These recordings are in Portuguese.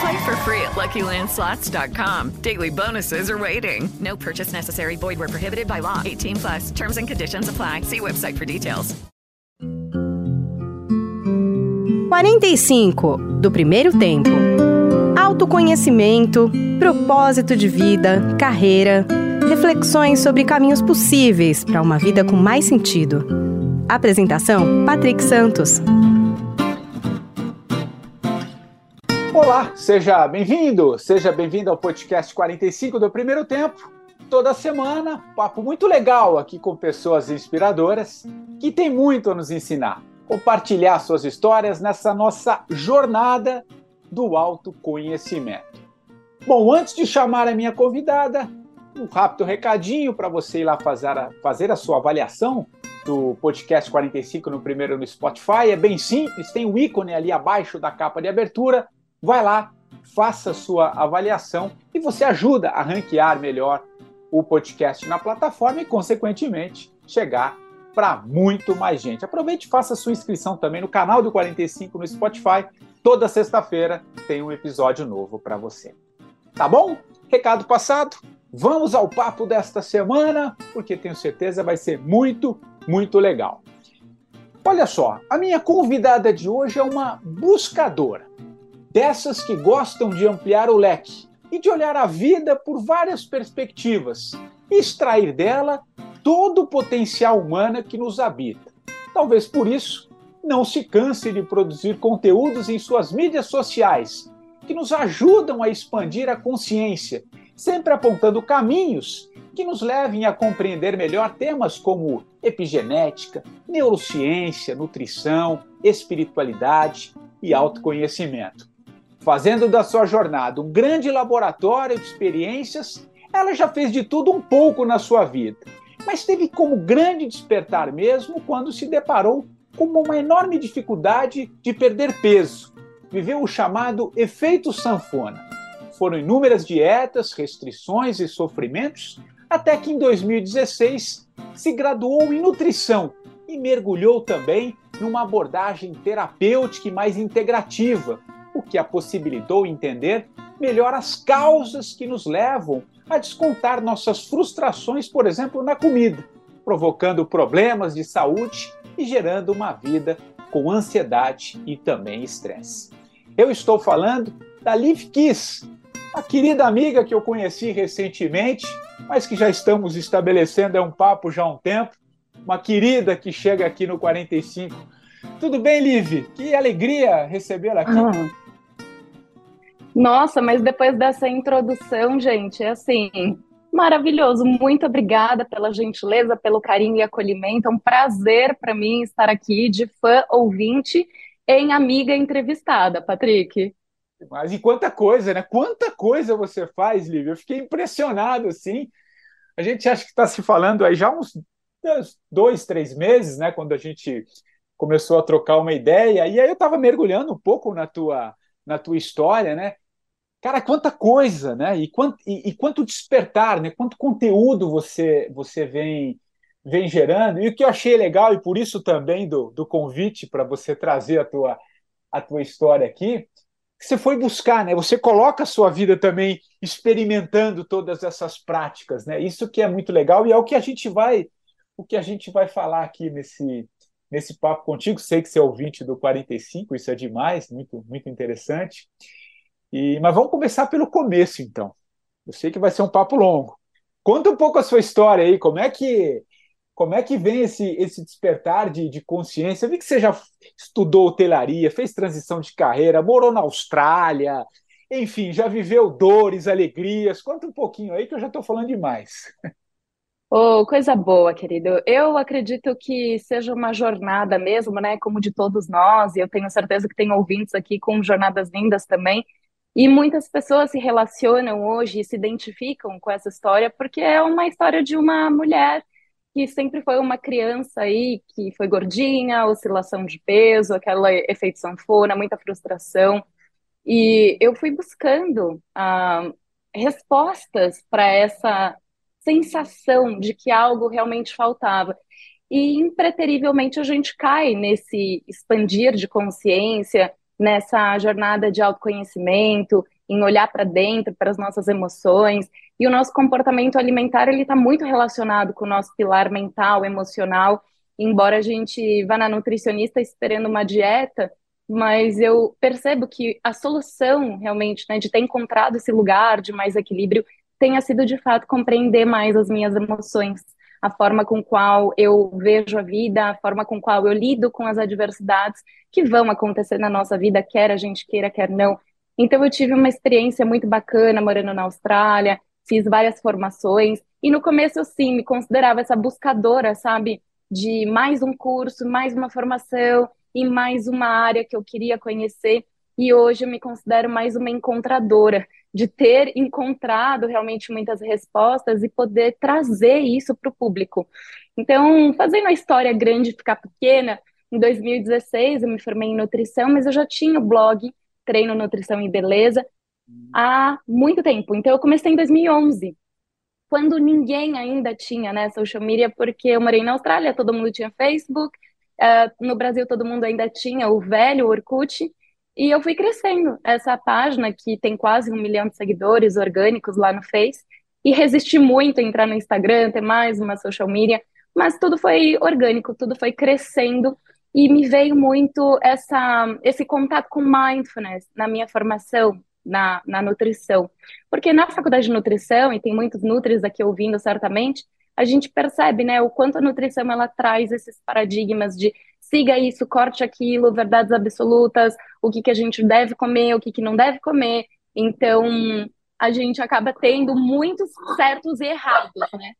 Play for free at LuckyLandSlots.com. Daily bonuses are waiting. No purchase necessary. Void where prohibited by law. 18 plus. Terms and conditions apply. See website for details. 45 do primeiro tempo. Autoconhecimento, propósito de vida, carreira, reflexões sobre caminhos possíveis para uma vida com mais sentido. Apresentação: Patrick Santos. Olá, seja bem-vindo, seja bem-vindo ao podcast 45 do Primeiro Tempo. Toda semana, papo muito legal aqui com pessoas inspiradoras que têm muito a nos ensinar. Compartilhar suas histórias nessa nossa jornada do autoconhecimento. Bom, antes de chamar a minha convidada, um rápido recadinho para você ir lá fazer a, fazer a sua avaliação do podcast 45 no primeiro no Spotify. É bem simples, tem um ícone ali abaixo da capa de abertura vai lá, faça sua avaliação e você ajuda a ranquear melhor o podcast na plataforma e, consequentemente, chegar para muito mais gente. Aproveite e faça sua inscrição também no canal do 45 no Spotify. Toda sexta-feira tem um episódio novo para você. Tá bom? Recado passado. Vamos ao papo desta semana, porque tenho certeza vai ser muito, muito legal. Olha só, a minha convidada de hoje é uma buscadora dessas que gostam de ampliar o leque e de olhar a vida por várias perspectivas e extrair dela todo o potencial humano que nos habita. Talvez por isso não se canse de produzir conteúdos em suas mídias sociais que nos ajudam a expandir a consciência, sempre apontando caminhos que nos levem a compreender melhor temas como epigenética, neurociência, nutrição, espiritualidade e autoconhecimento fazendo da sua jornada um grande laboratório de experiências, ela já fez de tudo um pouco na sua vida, mas teve como grande despertar mesmo quando se deparou com uma enorme dificuldade de perder peso. Viveu o chamado efeito sanfona. Foram inúmeras dietas, restrições e sofrimentos, até que em 2016 se graduou em nutrição e mergulhou também numa abordagem terapêutica e mais integrativa, o que a possibilitou entender melhor as causas que nos levam a descontar nossas frustrações, por exemplo, na comida, provocando problemas de saúde e gerando uma vida com ansiedade e também estresse. Eu estou falando da Liv Kiss, a querida amiga que eu conheci recentemente, mas que já estamos estabelecendo é um papo já há um tempo, uma querida que chega aqui no 45. Tudo bem, Liv? Que alegria recebê-la aqui. Ah. Nossa, mas depois dessa introdução, gente, é assim, maravilhoso. Muito obrigada pela gentileza, pelo carinho e acolhimento. É um prazer para mim estar aqui de fã ouvinte em amiga entrevistada, Patrick. Mas e quanta coisa, né? Quanta coisa você faz, Lívia. Eu fiquei impressionado, assim. A gente acha que está se falando aí já uns dois, três meses, né? Quando a gente começou a trocar uma ideia. E aí eu estava mergulhando um pouco na tua, na tua história, né? Cara, quanta coisa, né? E quanto, e, e quanto despertar, né? Quanto conteúdo você você vem vem gerando. E o que eu achei legal, e por isso também do, do convite para você trazer a tua, a tua história aqui, que você foi buscar, né? Você coloca a sua vida também experimentando todas essas práticas, né? Isso que é muito legal e é o que a gente vai o que a gente vai falar aqui nesse nesse papo contigo. Sei que você é ouvinte do 45, isso é demais, muito muito interessante. E mas vamos começar pelo começo então. Eu sei que vai ser um papo longo. Conta um pouco a sua história aí, como é que como é que vem esse, esse despertar de, de consciência? Eu vi que você já estudou hotelaria, fez transição de carreira, morou na Austrália, enfim, já viveu dores, alegrias. Conta um pouquinho aí que eu já estou falando demais. Oh, coisa boa, querido. Eu acredito que seja uma jornada mesmo, né? Como de todos nós, e eu tenho certeza que tem ouvintes aqui com jornadas lindas também. E muitas pessoas se relacionam hoje e se identificam com essa história, porque é uma história de uma mulher que sempre foi uma criança aí que foi gordinha, oscilação de peso, aquela efeito sanfona, muita frustração. E eu fui buscando ah, respostas para essa sensação de que algo realmente faltava. E impreterivelmente a gente cai nesse expandir de consciência, nessa jornada de autoconhecimento, em olhar para dentro, para as nossas emoções. E o nosso comportamento alimentar ele está muito relacionado com o nosso pilar mental, emocional. Embora a gente vá na nutricionista esperando uma dieta, mas eu percebo que a solução realmente, né, de ter encontrado esse lugar de mais equilíbrio, tenha sido de fato compreender mais as minhas emoções, a forma com qual eu vejo a vida, a forma com qual eu lido com as adversidades que vão acontecer na nossa vida, quer a gente queira, quer não. Então eu tive uma experiência muito bacana morando na Austrália, fiz várias formações e no começo eu sim me considerava essa buscadora, sabe, de mais um curso, mais uma formação e mais uma área que eu queria conhecer. E hoje eu me considero mais uma encontradora, de ter encontrado realmente muitas respostas e poder trazer isso para o público. Então, fazendo a história grande ficar pequena, em 2016 eu me formei em nutrição, mas eu já tinha o blog treino, nutrição e beleza há muito tempo. Então, eu comecei em 2011, quando ninguém ainda tinha, né, social media, porque eu morei na Austrália, todo mundo tinha Facebook, uh, no Brasil todo mundo ainda tinha o velho Orkut, e eu fui crescendo essa página que tem quase um milhão de seguidores orgânicos lá no Face, e resisti muito a entrar no Instagram, ter mais uma social media, mas tudo foi orgânico, tudo foi crescendo. E me veio muito essa, esse contato com mindfulness na minha formação na, na nutrição. Porque na faculdade de nutrição, e tem muitos nutris aqui ouvindo certamente, a gente percebe né, o quanto a nutrição ela traz esses paradigmas de siga isso, corte aquilo, verdades absolutas, o que, que a gente deve comer, o que, que não deve comer. Então, a gente acaba tendo muitos certos e errados, né?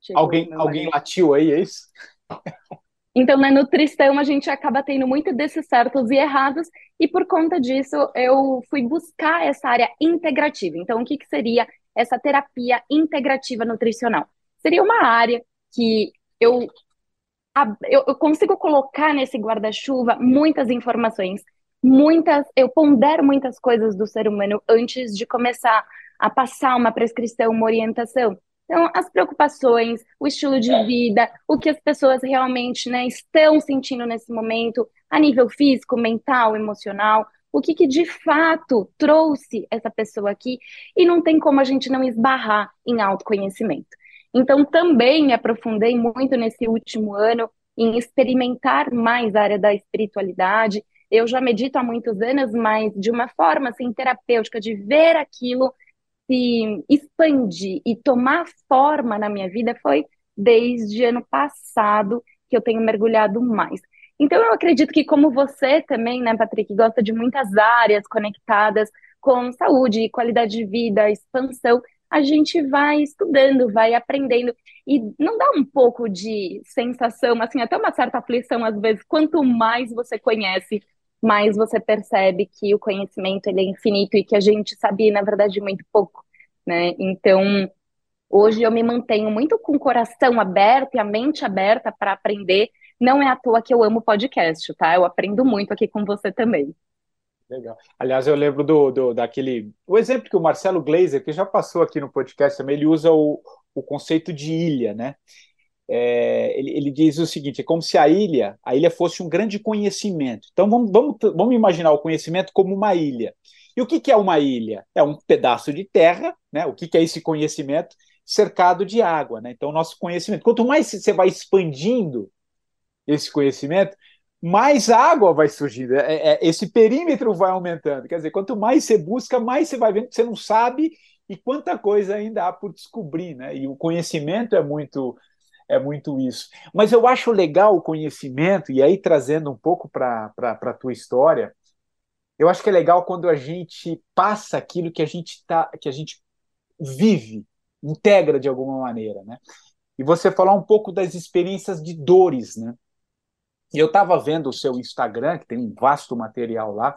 Chegou alguém alguém latiu aí, é isso? Então, na nutrição, a gente acaba tendo muito desses certos e errados, e por conta disso, eu fui buscar essa área integrativa. Então, o que, que seria essa terapia integrativa nutricional? Seria uma área que eu, eu, consigo colocar nesse guarda-chuva muitas informações, muitas, eu pondero muitas coisas do ser humano antes de começar a passar uma prescrição, uma orientação. Então, as preocupações, o estilo de vida, o que as pessoas realmente né, estão sentindo nesse momento, a nível físico, mental, emocional, o que, que de fato trouxe essa pessoa aqui, e não tem como a gente não esbarrar em autoconhecimento. Então, também me aprofundei muito nesse último ano em experimentar mais a área da espiritualidade. Eu já medito há muitos anos, mas de uma forma assim, terapêutica, de ver aquilo se expandir e tomar forma na minha vida foi desde ano passado que eu tenho mergulhado mais. Então eu acredito que como você também, né, Patrick, gosta de muitas áreas conectadas com saúde, qualidade de vida, expansão, a gente vai estudando, vai aprendendo e não dá um pouco de sensação, assim, até uma certa aflição às vezes, quanto mais você conhece mais você percebe que o conhecimento ele é infinito e que a gente sabia, na verdade, muito pouco, né? Então, hoje eu me mantenho muito com o coração aberto e a mente aberta para aprender. Não é à toa que eu amo podcast, tá? Eu aprendo muito aqui com você também. Legal. Aliás, eu lembro do, do, daquele. O exemplo que o Marcelo Gleiser, que já passou aqui no podcast também, ele usa o, o conceito de ilha, né? É, ele, ele, diz o seguinte: é como se a ilha, a ilha fosse um grande conhecimento. Então vamos, vamos, vamos imaginar o conhecimento como uma ilha. E o que, que é uma ilha? É um pedaço de terra, né? O que, que é esse conhecimento? Cercado de água, né? Então, nosso conhecimento. Quanto mais você vai expandindo esse conhecimento, mais água vai surgindo. É, é, esse perímetro vai aumentando. Quer dizer, quanto mais você busca, mais você vai vendo que você não sabe e quanta coisa ainda há por descobrir, né? E o conhecimento é muito é muito isso. Mas eu acho legal o conhecimento, e aí trazendo um pouco para a tua história, eu acho que é legal quando a gente passa aquilo que a gente tá, que a gente vive, integra de alguma maneira, né? E você falar um pouco das experiências de dores, né? E eu estava vendo o seu Instagram, que tem um vasto material lá,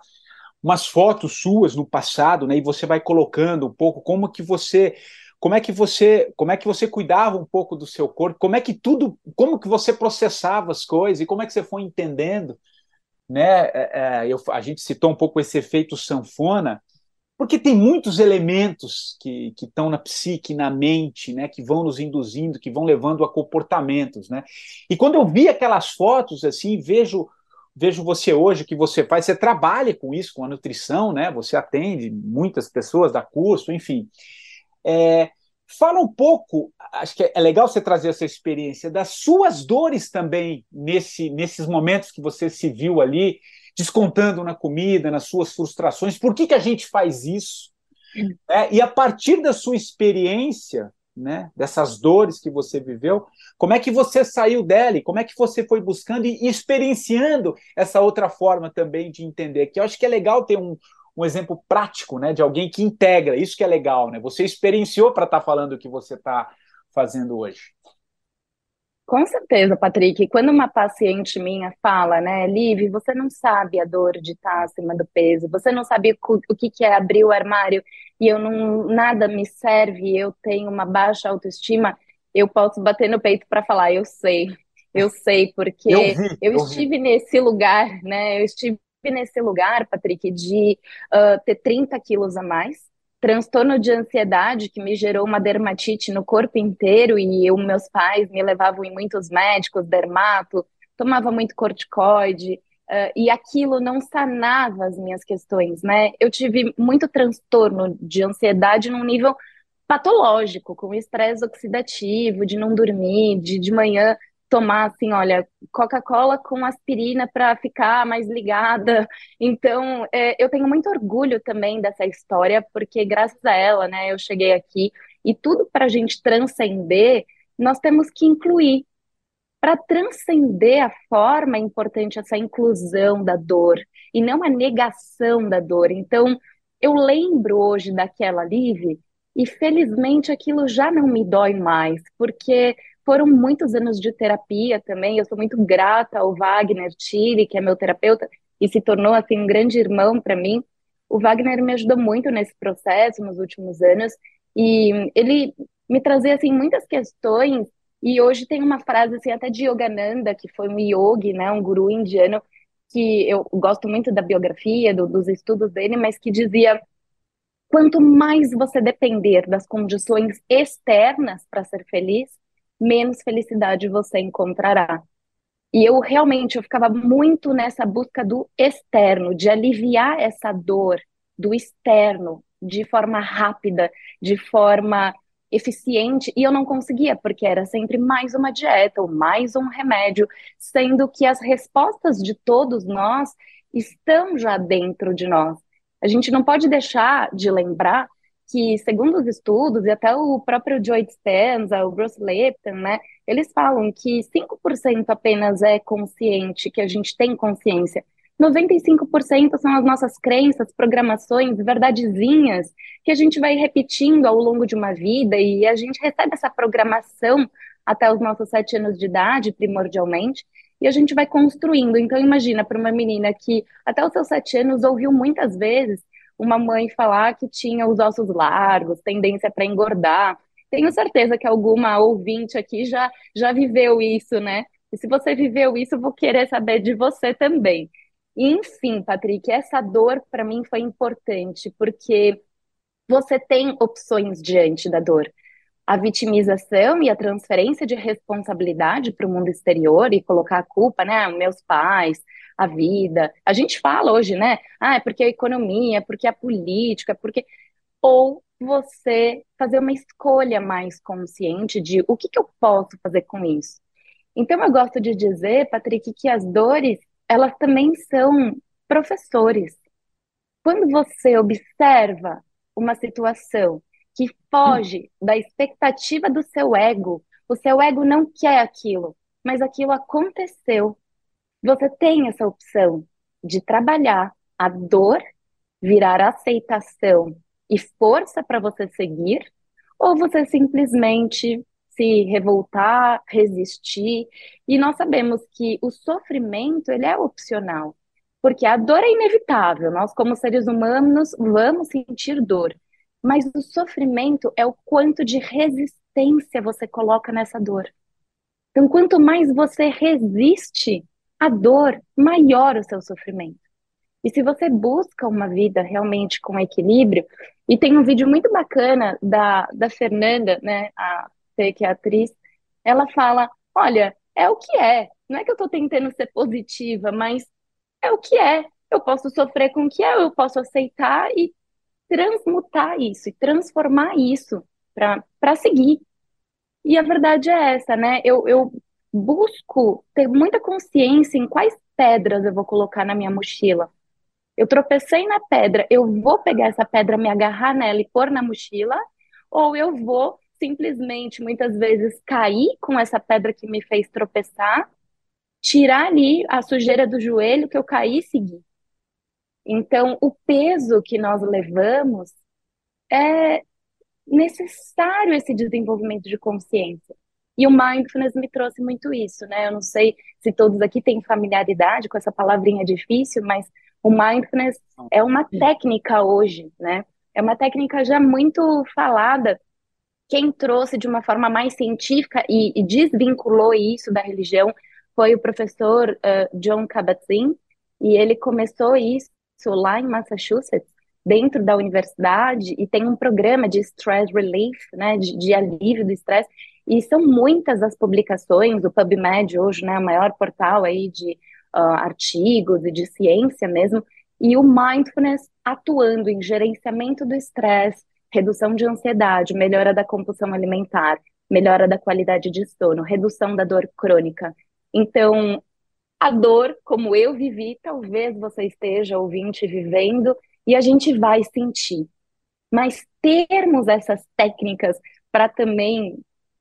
umas fotos suas no passado, né? E você vai colocando um pouco como que você como é que você como é que você cuidava um pouco do seu corpo como é que tudo como que você processava as coisas e como é que você foi entendendo né é, é, eu, a gente citou um pouco esse efeito sanfona porque tem muitos elementos que, estão na psique, na mente, né, que vão nos induzindo, que vão levando a comportamentos, né? E quando eu vi aquelas fotos assim, vejo vejo você hoje que você faz, você trabalha com isso, com a nutrição, né? Você atende muitas pessoas, dá curso, enfim. É, fala um pouco, acho que é legal você trazer essa experiência das suas dores também nesse, nesses momentos que você se viu ali, descontando na comida, nas suas frustrações. Por que, que a gente faz isso? É, e a partir da sua experiência, né, dessas dores que você viveu, como é que você saiu dela? Como é que você foi buscando e experienciando essa outra forma também de entender? Que eu acho que é legal ter um, um exemplo prático, né, de alguém que integra. Isso que é legal, né? Você experienciou para estar tá falando o que você está fazendo hoje. Com certeza, Patrick. Quando uma paciente minha fala, né, Liv, você não sabe a dor de estar acima do peso, você não sabe o que é abrir o armário e eu não nada me serve, eu tenho uma baixa autoestima, eu posso bater no peito para falar, eu sei, eu sei, porque eu, vi, eu, eu estive vi. nesse lugar, né? Eu estive nesse lugar, Patrick, de uh, ter 30 quilos a mais, transtorno de ansiedade que me gerou uma dermatite no corpo inteiro e eu, meus pais me levavam em muitos médicos, dermato, tomava muito corticoide, uh, e aquilo não sanava as minhas questões, né? Eu tive muito transtorno de ansiedade num nível patológico, com estresse oxidativo, de não dormir, de de manhã tomar assim, olha, Coca-Cola com aspirina para ficar mais ligada. Então, é, eu tenho muito orgulho também dessa história, porque graças a ela, né, eu cheguei aqui e tudo para a gente transcender, nós temos que incluir. Para transcender a forma, é importante essa inclusão da dor e não a negação da dor. Então, eu lembro hoje daquela Liv e felizmente aquilo já não me dói mais, porque foram muitos anos de terapia também. Eu sou muito grata ao Wagner Chile, que é meu terapeuta e se tornou assim um grande irmão para mim. O Wagner me ajudou muito nesse processo nos últimos anos e ele me trazia assim muitas questões e hoje tem uma frase assim até de Yogananda, que foi um yogi, né, um guru indiano, que eu gosto muito da biografia, do, dos estudos dele, mas que dizia quanto mais você depender das condições externas para ser feliz, menos felicidade você encontrará. E eu realmente eu ficava muito nessa busca do externo, de aliviar essa dor do externo de forma rápida, de forma eficiente, e eu não conseguia, porque era sempre mais uma dieta ou mais um remédio, sendo que as respostas de todos nós estão já dentro de nós. A gente não pode deixar de lembrar que, segundo os estudos, e até o próprio Joe Dispenza, o Bruce Lipton, né, eles falam que 5% apenas é consciente, que a gente tem consciência. 95% são as nossas crenças, programações, verdadezinhas, que a gente vai repetindo ao longo de uma vida e a gente recebe essa programação até os nossos sete anos de idade, primordialmente, e a gente vai construindo. Então, imagina para uma menina que até os seus sete anos ouviu muitas vezes uma mãe falar que tinha os ossos largos, tendência para engordar. Tenho certeza que alguma ouvinte aqui já, já viveu isso, né? E se você viveu isso, eu vou querer saber de você também. enfim, Patrick, essa dor para mim foi importante, porque você tem opções diante da dor. A vitimização e a transferência de responsabilidade para o mundo exterior e colocar a culpa, né, meus pais, a vida. A gente fala hoje, né? Ah, é porque a economia, é porque a política, é porque ou você fazer uma escolha mais consciente de o que, que eu posso fazer com isso. Então, eu gosto de dizer, Patrick, que as dores, elas também são professores. Quando você observa uma situação que foge da expectativa do seu ego, o seu ego não quer aquilo, mas aquilo aconteceu. Você tem essa opção de trabalhar a dor, virar aceitação e força para você seguir, ou você simplesmente se revoltar, resistir. E nós sabemos que o sofrimento ele é opcional, porque a dor é inevitável. Nós, como seres humanos, vamos sentir dor. Mas o sofrimento é o quanto de resistência você coloca nessa dor. Então, quanto mais você resiste à dor, maior o seu sofrimento. E se você busca uma vida realmente com equilíbrio, e tem um vídeo muito bacana da, da Fernanda, né, a que é atriz, ela fala: olha, é o que é. Não é que eu estou tentando ser positiva, mas é o que é. Eu posso sofrer com o que é, eu posso aceitar e transmutar isso, e transformar isso para seguir. E a verdade é essa, né? Eu, eu busco ter muita consciência em quais pedras eu vou colocar na minha mochila. Eu tropecei na pedra, eu vou pegar essa pedra, me agarrar nela e pôr na mochila, ou eu vou simplesmente, muitas vezes, cair com essa pedra que me fez tropeçar, tirar ali a sujeira do joelho que eu caí e seguir. Então, o peso que nós levamos é necessário esse desenvolvimento de consciência. E o mindfulness me trouxe muito isso, né? Eu não sei se todos aqui têm familiaridade com essa palavrinha difícil, mas o mindfulness é uma técnica hoje, né? É uma técnica já muito falada. Quem trouxe de uma forma mais científica e, e desvinculou isso da religião foi o professor uh, John Kabat-Zinn, e ele começou isso lá em Massachusetts, dentro da universidade, e tem um programa de stress relief, né, de, de alívio do estresse, e são muitas as publicações, o PubMed hoje, né, o maior portal aí de uh, artigos e de ciência mesmo, e o mindfulness atuando em gerenciamento do estresse, redução de ansiedade, melhora da compulsão alimentar, melhora da qualidade de sono, redução da dor crônica. Então, a dor, como eu vivi, talvez você esteja ouvinte vivendo, e a gente vai sentir. Mas termos essas técnicas para também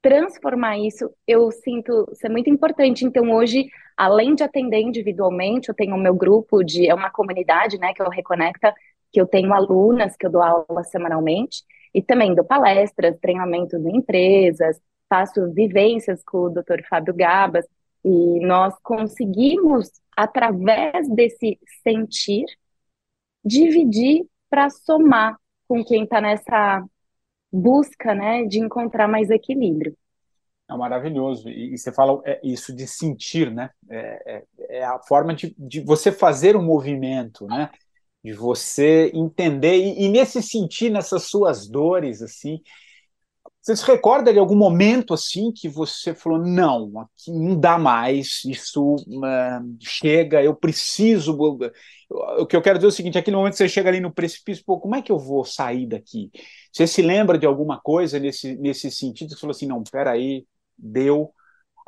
transformar isso, eu sinto ser muito importante. Então, hoje, além de atender individualmente, eu tenho o meu grupo de, é uma comunidade, né, que eu reconecta, que eu tenho alunas, que eu dou aula semanalmente, e também dou palestras, treinamentos em empresas, faço vivências com o Dr. Fábio Gabas, e nós conseguimos, através desse sentir, dividir para somar com quem está nessa busca né, de encontrar mais equilíbrio. É maravilhoso. E, e você fala é, isso de sentir, né? É, é, é a forma de, de, você fazer um movimento, né? De você entender e, e, nesse sentir, nessas suas dores, assim. Você se recorda de algum momento assim que você falou não, aqui não dá mais, isso uh, chega, eu preciso. O que eu quero dizer é o seguinte: aquele momento que você chega ali no precipício, pô, como é que eu vou sair daqui? Você se lembra de alguma coisa nesse, nesse sentido? Você falou assim: não, peraí, deu,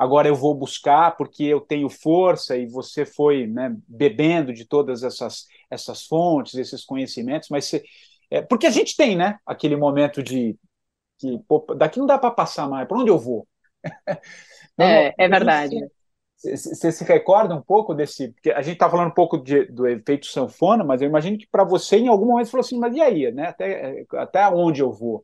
agora eu vou buscar porque eu tenho força e você foi né, bebendo de todas essas, essas fontes, esses conhecimentos, mas você, é, porque a gente tem, né, aquele momento de que pô, daqui não dá para passar mais, para onde eu vou? é, é verdade. Você se recorda um pouco desse? Porque a gente está falando um pouco de, do efeito sanfona, mas eu imagino que para você, em algum momento, você falou assim: mas e aí? Né? Até, até onde eu vou?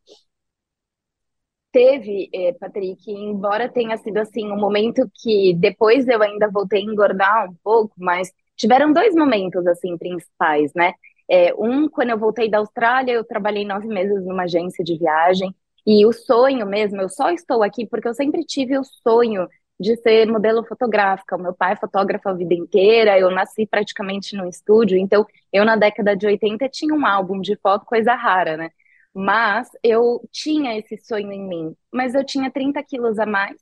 teve, é, Patrick, embora tenha sido assim um momento que depois eu ainda voltei a engordar um pouco, mas tiveram dois momentos assim principais, né? É, um, quando eu voltei da Austrália, eu trabalhei nove meses numa agência de viagem e o sonho mesmo, eu só estou aqui porque eu sempre tive o sonho de ser modelo fotográfica. O meu pai é fotógrafo a vida inteira, eu nasci praticamente no estúdio, então eu na década de 80 tinha um álbum de foto, coisa rara, né? Mas eu tinha esse sonho em mim, mas eu tinha 30 quilos a mais,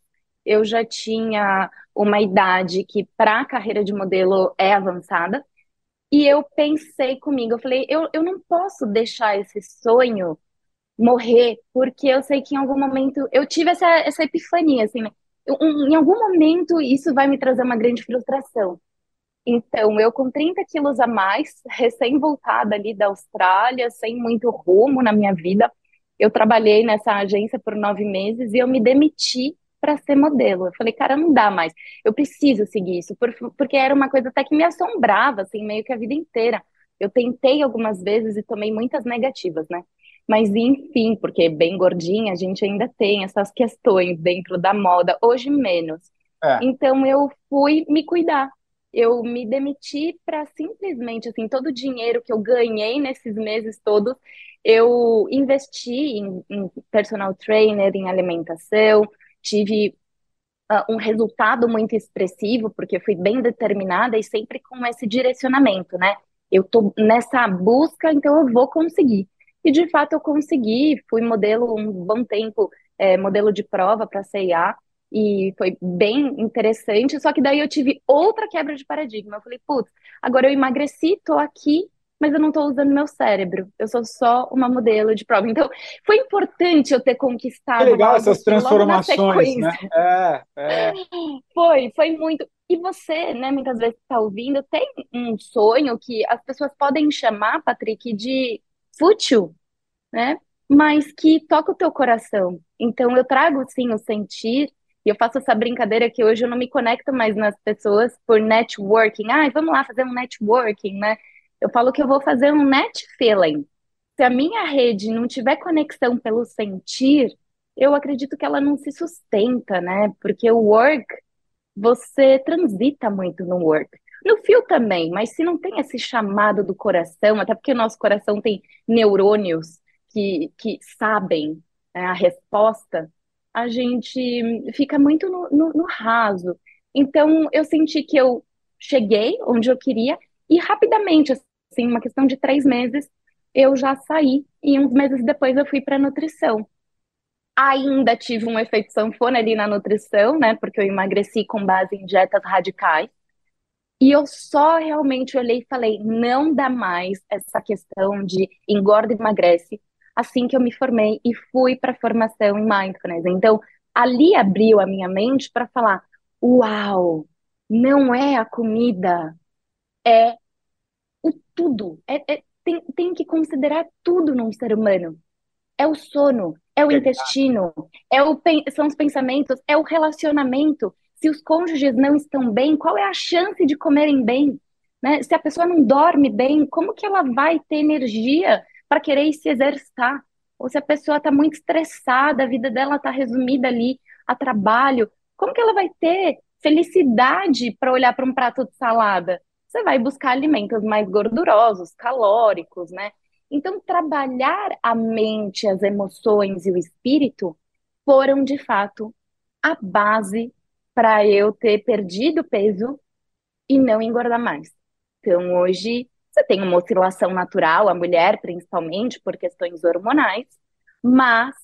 eu já tinha uma idade que para a carreira de modelo é avançada, e eu pensei comigo, eu falei, eu, eu não posso deixar esse sonho morrer, porque eu sei que em algum momento eu tive essa, essa epifania, assim, né? Eu, em algum momento isso vai me trazer uma grande frustração. Então, eu com 30 quilos a mais, recém-voltada ali da Austrália, sem muito rumo na minha vida, eu trabalhei nessa agência por nove meses e eu me demiti para ser modelo. Eu falei, cara, não dá mais. Eu preciso seguir isso, porque era uma coisa até que me assombrava, assim, meio que a vida inteira. Eu tentei algumas vezes e tomei muitas negativas, né? Mas enfim, porque bem gordinha, a gente ainda tem essas questões dentro da moda, hoje menos. É. Então eu fui me cuidar. Eu me demiti para simplesmente, assim, todo o dinheiro que eu ganhei nesses meses todos, eu investi em, em personal trainer, em alimentação, tive uh, um resultado muito expressivo, porque fui bem determinada e sempre com esse direcionamento, né? Eu tô nessa busca, então eu vou conseguir. E de fato eu consegui, fui modelo um bom tempo, é, modelo de prova para a CIA, e foi bem interessante. Só que daí eu tive outra quebra de paradigma. Eu falei, putz, agora eu emagreci, tô aqui, mas eu não estou usando meu cérebro. Eu sou só uma modelo de prova. Então, foi importante eu ter conquistado. Que legal essas transformações, né? É, é. Foi, foi muito. E você, né, muitas vezes está ouvindo, tem um sonho que as pessoas podem chamar, Patrick, de fútil, né? Mas que toca o teu coração. Então eu trago sim o sentir e eu faço essa brincadeira que hoje eu não me conecto mais nas pessoas por networking. Ah, vamos lá fazer um networking, né? Eu falo que eu vou fazer um net feeling. Se a minha rede não tiver conexão pelo sentir, eu acredito que ela não se sustenta, né? Porque o work, você transita muito no work. No fio também, mas se não tem esse chamado do coração, até porque o nosso coração tem neurônios que, que sabem né, a resposta, a gente fica muito no, no, no raso. Então, eu senti que eu cheguei onde eu queria e rapidamente, assim, uma questão de três meses, eu já saí e uns meses depois eu fui para nutrição. Ainda tive um efeito sanfona ali na nutrição, né? Porque eu emagreci com base em dietas radicais. E eu só realmente olhei e falei: não dá mais essa questão de engorda e emagrece. Assim que eu me formei e fui para a formação em mindfulness. Então, ali abriu a minha mente para falar: uau, não é a comida, é o tudo. É, é, tem, tem que considerar tudo num ser humano. É o sono, é o intestino, é o, são os pensamentos, é o relacionamento se os cônjuges não estão bem, qual é a chance de comerem bem? Né? Se a pessoa não dorme bem, como que ela vai ter energia para querer se exercitar? Ou se a pessoa está muito estressada, a vida dela está resumida ali a trabalho, como que ela vai ter felicidade para olhar para um prato de salada? Você vai buscar alimentos mais gordurosos, calóricos, né? Então, trabalhar a mente, as emoções e o espírito foram, de fato, a base para eu ter perdido peso e não engordar mais. Então, hoje, você tem uma oscilação natural, a mulher principalmente, por questões hormonais, mas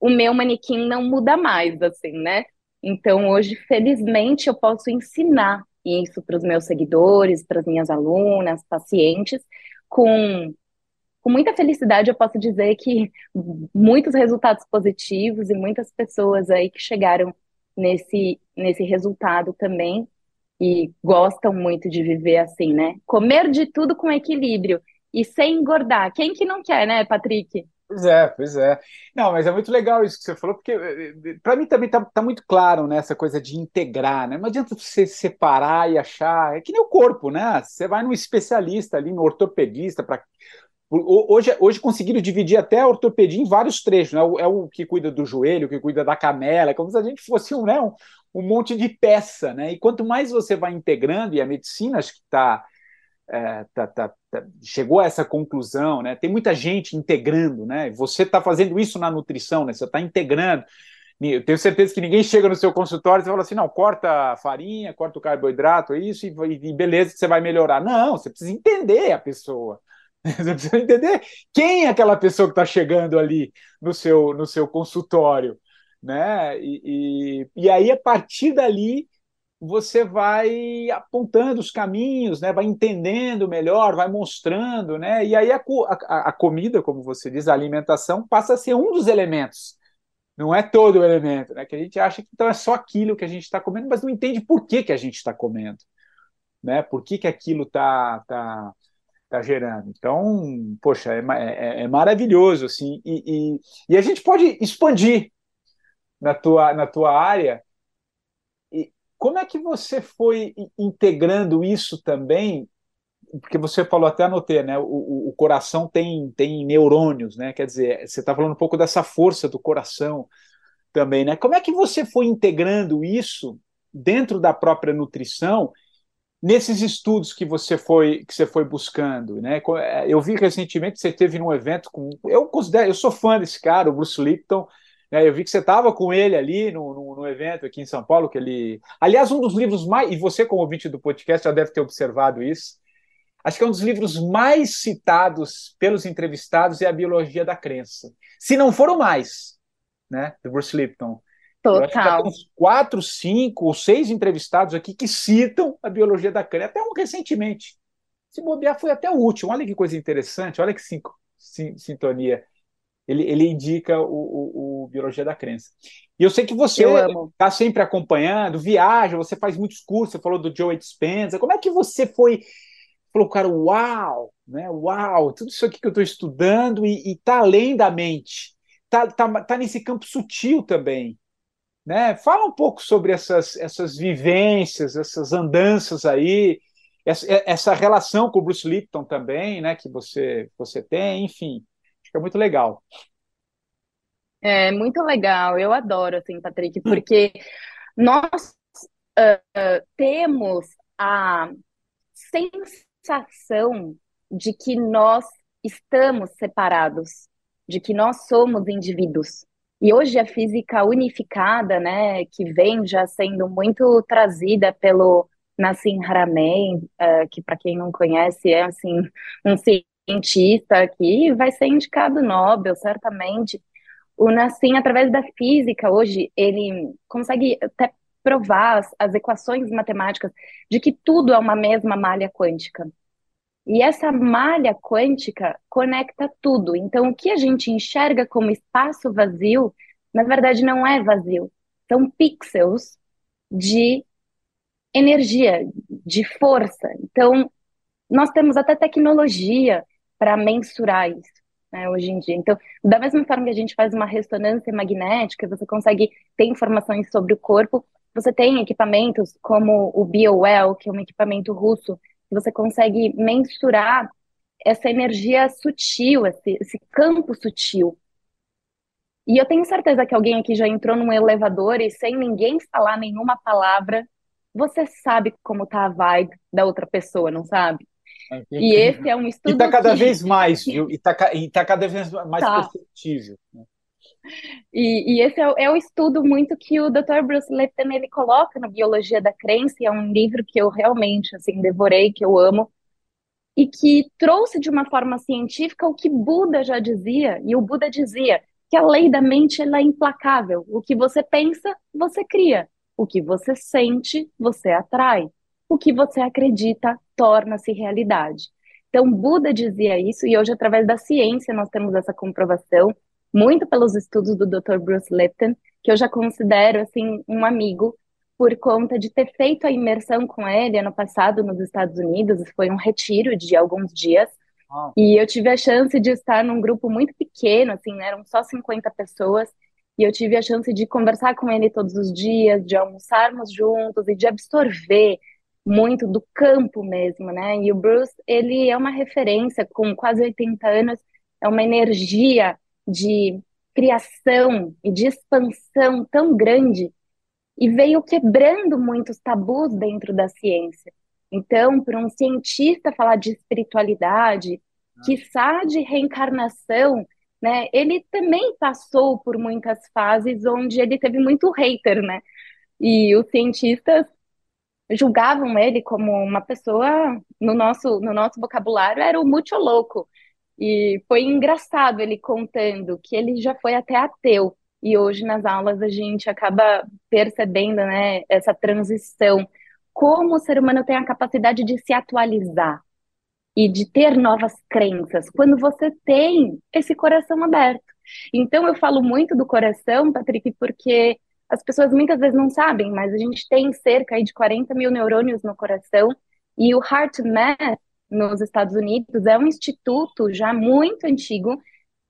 o meu manequim não muda mais, assim, né? Então, hoje, felizmente, eu posso ensinar isso para os meus seguidores, para as minhas alunas, pacientes, com, com muita felicidade eu posso dizer que muitos resultados positivos e muitas pessoas aí que chegaram nesse, nesse resultado também e gostam muito de viver assim, né? Comer de tudo com equilíbrio e sem engordar. Quem que não quer, né, Patrick? Pois é, pois é. Não, mas é muito legal isso que você falou, porque eh, eh, para mim também tá, tá, muito claro né, essa coisa de integrar, né? Não adianta você separar e achar. É que nem o corpo, né? Você vai num especialista ali, no ortopedista, para Hoje, hoje conseguiram dividir até a ortopedia em vários trechos, né? É o que cuida do joelho, o que cuida da canela, é como se a gente fosse um, né, um, um monte de peça, né? E quanto mais você vai integrando, e a medicina acho que está é, tá, tá, tá, chegou a essa conclusão, né? Tem muita gente integrando, né? Você está fazendo isso na nutrição, né? Você está integrando. eu tenho certeza que ninguém chega no seu consultório e fala assim, não, corta a farinha, corta o carboidrato, isso, e, e beleza, você vai melhorar. Não, você precisa entender a pessoa. Você precisa entender quem é aquela pessoa que está chegando ali no seu, no seu consultório. Né? E, e, e aí, a partir dali, você vai apontando os caminhos, né? vai entendendo melhor, vai mostrando, né? e aí a, a, a comida, como você diz, a alimentação, passa a ser um dos elementos não é todo o elemento, né? Que a gente acha que então é só aquilo que a gente está comendo, mas não entende por que, que a gente está comendo, né? Por que, que aquilo está tá, tá gerando. Então, poxa, é, é, é maravilhoso, assim, e, e, e, a gente pode expandir na tua, na tua área. E como é que você foi integrando isso também porque você falou, até anotei, né? O, o, coração tem, tem neurônios, né? Quer dizer, você está falando um pouco dessa força do coração também, né? Como é que você foi integrando isso dentro da própria nutrição nesses estudos que você foi que você foi buscando, né? É, eu vi recentemente que você teve num evento com, eu considero, eu sou fã desse cara, o Bruce Lipton. Né? Eu vi que você estava com ele ali no, no, no, evento aqui em São Paulo, que ele, aliás, um dos livros mais e você como ouvinte do podcast já deve ter observado isso Acho que é um dos livros mais citados pelos entrevistados é a Biologia da Crença. Se não for o mais, né? Do Bruce Lipton. Total. uns quatro, cinco ou seis entrevistados aqui que citam a biologia da crença, até um recentemente. Se bobear, foi até o último. Olha que coisa interessante, olha que cinco, sintonia. Ele, ele indica o, o, o, Biologia da Crença. E eu sei que você está sempre acompanhando, viaja, você faz muitos cursos, você falou do Joe Dispenza. Como é que você foi falou, cara, uau, né? Uau, tudo isso aqui que eu estou estudando e está além da mente, está tá, tá nesse campo sutil também. Né? Fala um pouco sobre essas, essas vivências, essas andanças aí, essa, essa relação com o Bruce Lipton também, né? Que você, você tem, enfim, acho que é muito legal. É muito legal, eu adoro, assim, Patrick, porque nós uh, temos a sensação de que nós estamos separados, de que nós somos indivíduos. E hoje a física unificada, né, que vem já sendo muito trazida pelo Nassim Haramein, uh, que para quem não conhece é assim um cientista que vai ser indicado Nobel, certamente. O Nassim, através da física, hoje ele consegue até provar as, as equações matemáticas de que tudo é uma mesma malha quântica. E essa malha quântica conecta tudo. Então, o que a gente enxerga como espaço vazio, na verdade, não é vazio. São pixels de energia, de força. Então, nós temos até tecnologia para mensurar isso né, hoje em dia. Então, da mesma forma que a gente faz uma ressonância magnética, você consegue ter informações sobre o corpo, você tem equipamentos como o BioWell, que é um equipamento russo, você consegue mensurar essa energia sutil, esse, esse campo sutil. E eu tenho certeza que alguém aqui já entrou num elevador e sem ninguém falar nenhuma palavra, você sabe como tá a vibe da outra pessoa, não sabe? É, e esse é um estudo. E tá cada que... vez mais, viu? E tá, e tá cada vez mais tá. perceptível. Né? E, e esse é, é, o estudo muito que o Dr. Bruce Lipton ele coloca na Biologia da Crença, e é um livro que eu realmente assim devorei, que eu amo, e que trouxe de uma forma científica o que Buda já dizia, e o Buda dizia que a lei da mente ela é implacável. O que você pensa, você cria. O que você sente, você atrai. O que você acredita torna-se realidade. Então, Buda dizia isso, e hoje, através da ciência, nós temos essa comprovação muito pelos estudos do Dr. Bruce Lipton, que eu já considero assim um amigo por conta de ter feito a imersão com ele ano passado nos Estados Unidos, foi um retiro de alguns dias. Oh. E eu tive a chance de estar num grupo muito pequeno, assim, né, eram só 50 pessoas, e eu tive a chance de conversar com ele todos os dias, de almoçarmos juntos e de absorver muito do campo mesmo, né? E o Bruce, ele é uma referência com quase 80 anos, é uma energia de criação e de expansão tão grande e veio quebrando muitos tabus dentro da ciência. Então, para um cientista falar de espiritualidade, ah. quiçá de reencarnação, né? Ele também passou por muitas fases onde ele teve muito hater, né? E os cientistas julgavam ele como uma pessoa, no nosso, no nosso vocabulário, era o muito louco. E foi engraçado ele contando que ele já foi até ateu. E hoje nas aulas a gente acaba percebendo, né, essa transição. Como o ser humano tem a capacidade de se atualizar e de ter novas crenças quando você tem esse coração aberto. Então eu falo muito do coração, Patrick, porque as pessoas muitas vezes não sabem, mas a gente tem cerca de 40 mil neurônios no coração e o HeartMath nos Estados Unidos é um instituto já muito antigo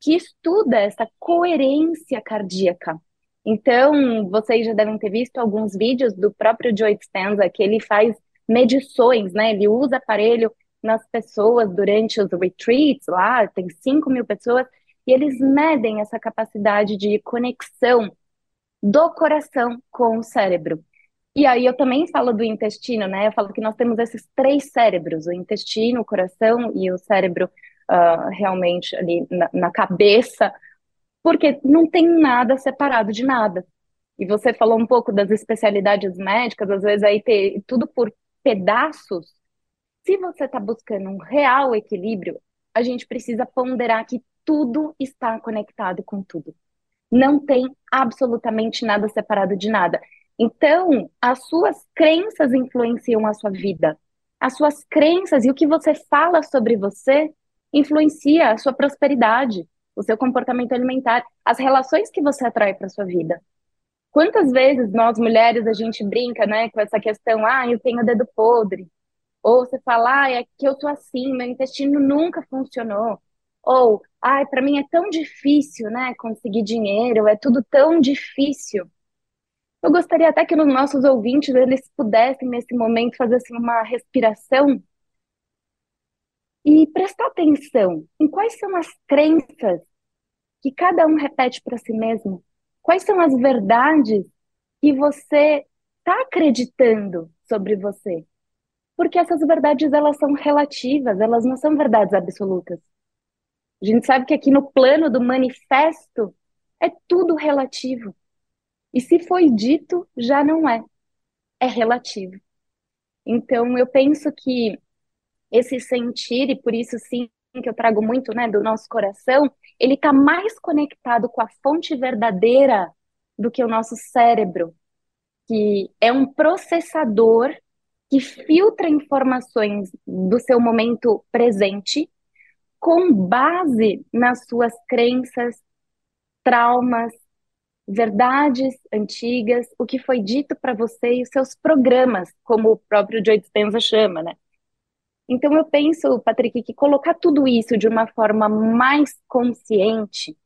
que estuda essa coerência cardíaca. Então, vocês já devem ter visto alguns vídeos do próprio Joe Dispenza, que ele faz medições, né? Ele usa aparelho nas pessoas durante os retreats lá, tem 5 mil pessoas, e eles medem essa capacidade de conexão do coração com o cérebro. E aí eu também falo do intestino, né? Eu falo que nós temos esses três cérebros, o intestino, o coração e o cérebro uh, realmente ali na, na cabeça, porque não tem nada separado de nada. E você falou um pouco das especialidades médicas, às vezes aí ter tudo por pedaços. Se você está buscando um real equilíbrio, a gente precisa ponderar que tudo está conectado com tudo. Não tem absolutamente nada separado de nada. Então, as suas crenças influenciam a sua vida. As suas crenças e o que você fala sobre você influencia a sua prosperidade, o seu comportamento alimentar, as relações que você atrai para sua vida. Quantas vezes nós mulheres a gente brinca, né, com essa questão, ah, eu tenho dedo podre. Ou você fala, ah, é que eu tô assim, meu intestino nunca funcionou. Ou, ai, ah, para mim é tão difícil, né, conseguir dinheiro, é tudo tão difícil. Eu gostaria até que os nossos ouvintes eles pudessem nesse momento fazer assim uma respiração e prestar atenção em quais são as crenças que cada um repete para si mesmo, quais são as verdades que você está acreditando sobre você, porque essas verdades elas são relativas, elas não são verdades absolutas. A gente sabe que aqui no plano do manifesto é tudo relativo. E se foi dito, já não é. É relativo. Então, eu penso que esse sentir, e por isso sim que eu trago muito né, do nosso coração, ele está mais conectado com a fonte verdadeira do que o nosso cérebro, que é um processador que filtra informações do seu momento presente com base nas suas crenças, traumas, verdades antigas, o que foi dito para você e os seus programas, como o próprio Joe Dispenza chama, né? Então eu penso, Patrick, que colocar tudo isso de uma forma mais consciente,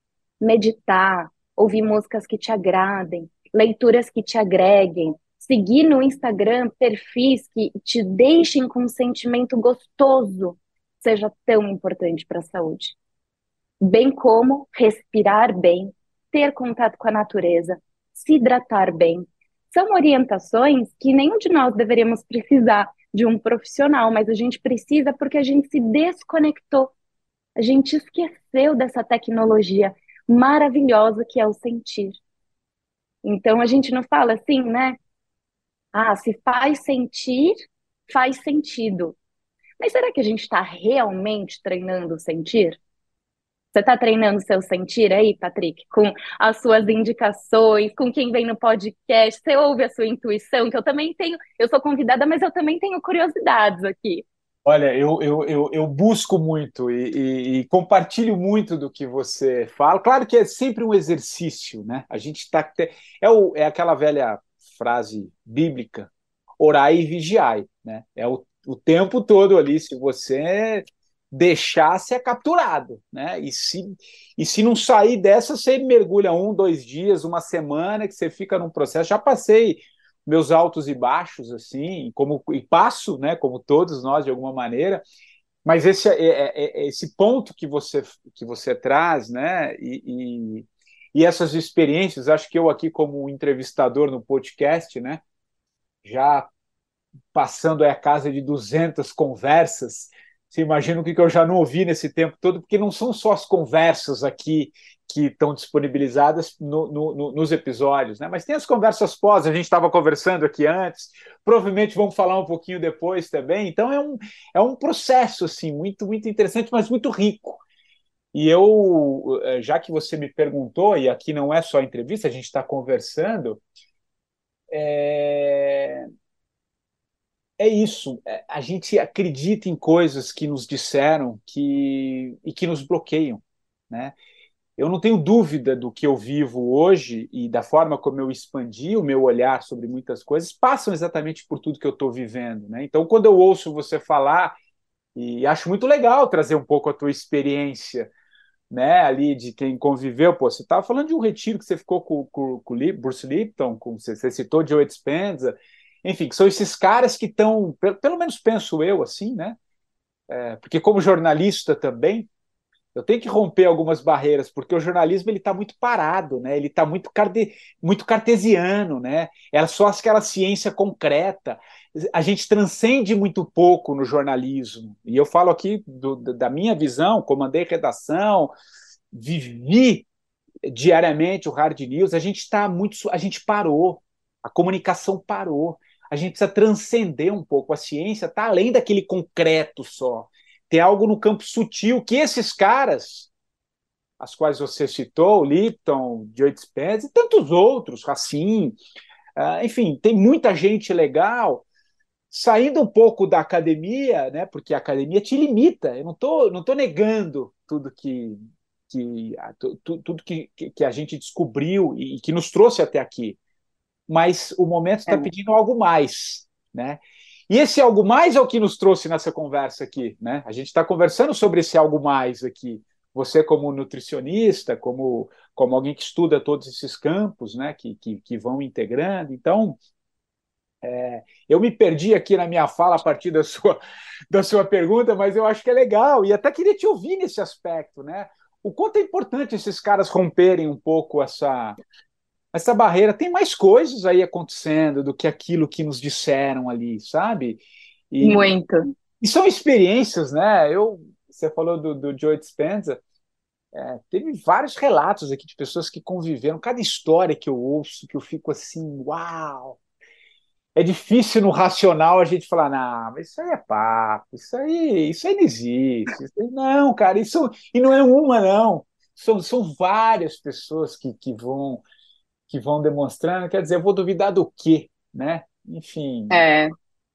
meditar, ouvir músicas que te agradem, leituras que te agreguem, seguir no Instagram perfis que te deixem com um sentimento gostoso, seja tão importante para a saúde. Bem como respirar bem, ter contato com a natureza, se hidratar bem. São orientações que nenhum de nós deveríamos precisar de um profissional, mas a gente precisa porque a gente se desconectou. A gente esqueceu dessa tecnologia maravilhosa que é o sentir. Então a gente não fala assim, né? Ah, se faz sentir, faz sentido. Mas será que a gente está realmente treinando o sentir? Você está treinando seu sentir aí, Patrick, com as suas indicações, com quem vem no podcast? Você ouve a sua intuição, que eu também tenho. Eu sou convidada, mas eu também tenho curiosidades aqui. Olha, eu, eu, eu, eu busco muito e, e, e, compartilho muito do que você fala. Claro que é sempre um exercício, né? A gente está. É, o, é aquela velha frase bíblica: orai e vigiai, né? É o, o tempo todo ali. Se você deixar ser capturado, né? E se, e se não sair dessa, você mergulha um, dois dias, uma semana, que você fica num processo. Já passei meus altos e baixos, assim, como e passo, né? Como todos nós, de alguma maneira. Mas esse, é, é, é esse ponto que você, que você traz, né? E, e, e essas experiências, acho que eu aqui como entrevistador no podcast, né? Já passando a casa de 200 conversas, você imagina o que eu já não ouvi nesse tempo todo, porque não são só as conversas aqui que estão disponibilizadas no, no, nos episódios, né? Mas tem as conversas pós, a gente estava conversando aqui antes, provavelmente vamos falar um pouquinho depois também. Então é um, é um processo assim muito muito interessante, mas muito rico. E eu, eh, já que você me perguntou, e aqui não é só entrevista, a gente está conversando, é é isso. É, a gente acredita em coisas que nos disseram que e que nos bloqueiam, né? Eu não tenho dúvida do que eu vivo hoje e da forma como eu expandi o meu olhar sobre muitas coisas passam exatamente por tudo que eu estou vivendo, né? Então, quando eu ouço você falar e acho muito legal trazer um pouco a tua experiência, né? Ali de quem conviveu, pô, você estava falando de um retiro que você ficou com, o Bruce Lipton, com, você, você citou Joe Dispenza, enfim, são esses caras que estão, pelo, menos penso eu assim, né? É, porque como jornalista também, eu tenho que romper algumas barreiras, porque o jornalismo ele está muito parado, né? Ele está muito, carde, muito cartesiano, né? É só aquela ciência concreta. A gente transcende muito pouco no jornalismo. E eu falo aqui do, da minha visão, comandei redação, vivi diariamente o hard news. A gente está muito, a gente parou, a comunicação parou a gente precisa transcender um pouco. A ciência está além daquele concreto só. Tem algo no campo sutil que esses caras, as quais você citou, Lipton, Joe Dispenza e tantos outros, Racine, uh, enfim, tem muita gente legal saindo um pouco da academia, né? Porque a academia te limita. Eu não tô, não tô negando tudo que que tudo que, que a gente descobriu e que nos trouxe até aqui mas o momento está é. pedindo algo mais, né? E esse algo mais é o que nos trouxe nessa conversa aqui, né? A gente está conversando sobre esse algo mais aqui. Você como nutricionista, como como alguém que estuda todos esses campos, né? Que que, que vão integrando. Então, é, eu me perdi aqui na minha fala a partir da sua, da sua pergunta, mas eu acho que é legal e até queria te ouvir nesse aspecto, né? O quanto é importante esses caras romperem um pouco essa, essa barreira tem mais coisas aí acontecendo do que aquilo que nos disseram ali, sabe? E, Muito. E são experiências, né? Eu, você falou do, do Joe Dispenza, é, teve vários relatos aqui de pessoas que conviveram, cada história que eu ouço, que eu fico assim, uau! É difícil no racional a gente falar, não, mas isso aí é papo, isso aí, isso aí não existe. Aí, não, cara, isso. E não é uma, não. São, são várias pessoas que, que vão que vão demonstrando, quer dizer, eu vou duvidar do quê, né? Enfim. É,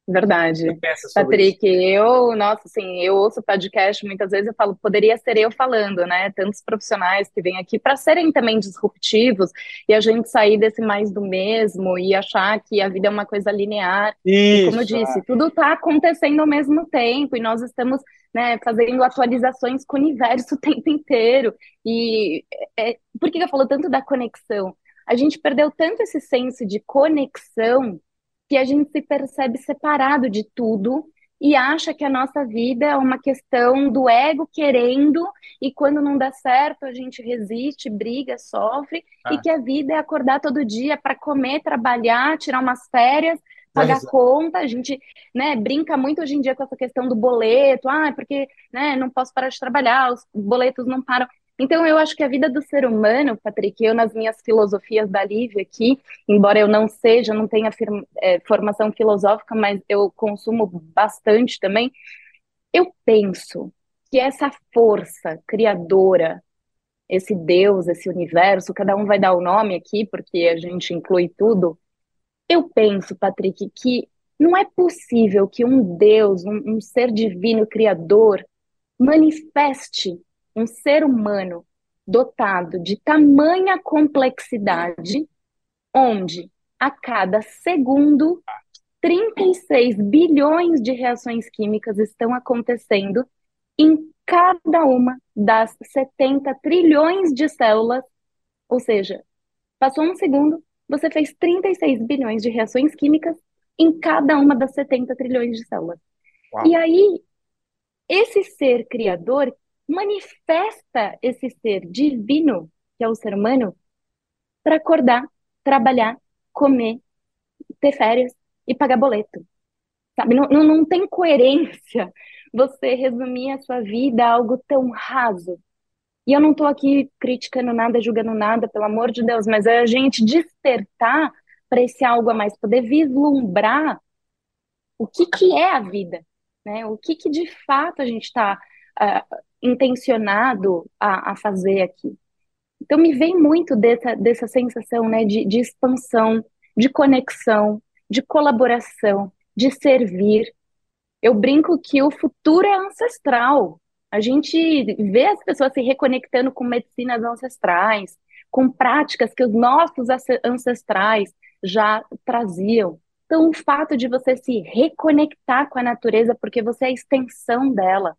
verdade. Patrick, isso? eu, nossa, assim, eu ouço podcast muitas vezes eu falo, poderia ser eu falando, né? Tantos profissionais que vêm aqui para serem também disruptivos e a gente sair desse mais do mesmo e achar que a vida é uma coisa linear. Isso, e como eu disse, é. tudo está acontecendo ao mesmo tempo e nós estamos né, fazendo atualizações com o universo o tempo inteiro. E é, por que eu falo tanto da conexão? A gente perdeu tanto esse senso de conexão que a gente se percebe separado de tudo e acha que a nossa vida é uma questão do ego querendo e quando não dá certo a gente resiste, briga, sofre ah. e que a vida é acordar todo dia para comer, trabalhar, tirar umas férias, pagar é. conta. A gente, né, brinca muito hoje em dia com essa questão do boleto, ah, porque, né, não posso parar de trabalhar, os boletos não param. Então, eu acho que a vida do ser humano, Patrick, eu nas minhas filosofias da Lívia aqui, embora eu não seja, não tenha é, formação filosófica, mas eu consumo bastante também, eu penso que essa força criadora, esse Deus, esse universo, cada um vai dar o nome aqui, porque a gente inclui tudo. Eu penso, Patrick, que não é possível que um Deus, um, um ser divino criador, manifeste um ser humano dotado de tamanha complexidade, onde a cada segundo 36 bilhões de reações químicas estão acontecendo em cada uma das 70 trilhões de células, ou seja, passou um segundo, você fez 36 bilhões de reações químicas em cada uma das 70 trilhões de células. Uau. E aí, esse ser criador manifesta esse ser divino, que é o ser humano, para acordar, trabalhar, comer, ter férias e pagar boleto. Sabe? Não, não, não tem coerência você resumir a sua vida a algo tão raso. E eu não estou aqui criticando nada, julgando nada, pelo amor de Deus, mas é a gente despertar para esse algo a mais, poder vislumbrar o que, que é a vida, né? O que, que de fato a gente está uh, intencionado a, a, fazer aqui. Então me vem muito dessa, dessa sensação né, de, de expansão, de conexão, de colaboração, de servir. Eu brinco que o futuro é ancestral. A gente vê as pessoas se reconectando com medicinas ancestrais, com práticas que os nossos ancestrais já traziam. Então, o fato de você se reconectar com a natureza, porque você é a extensão dela.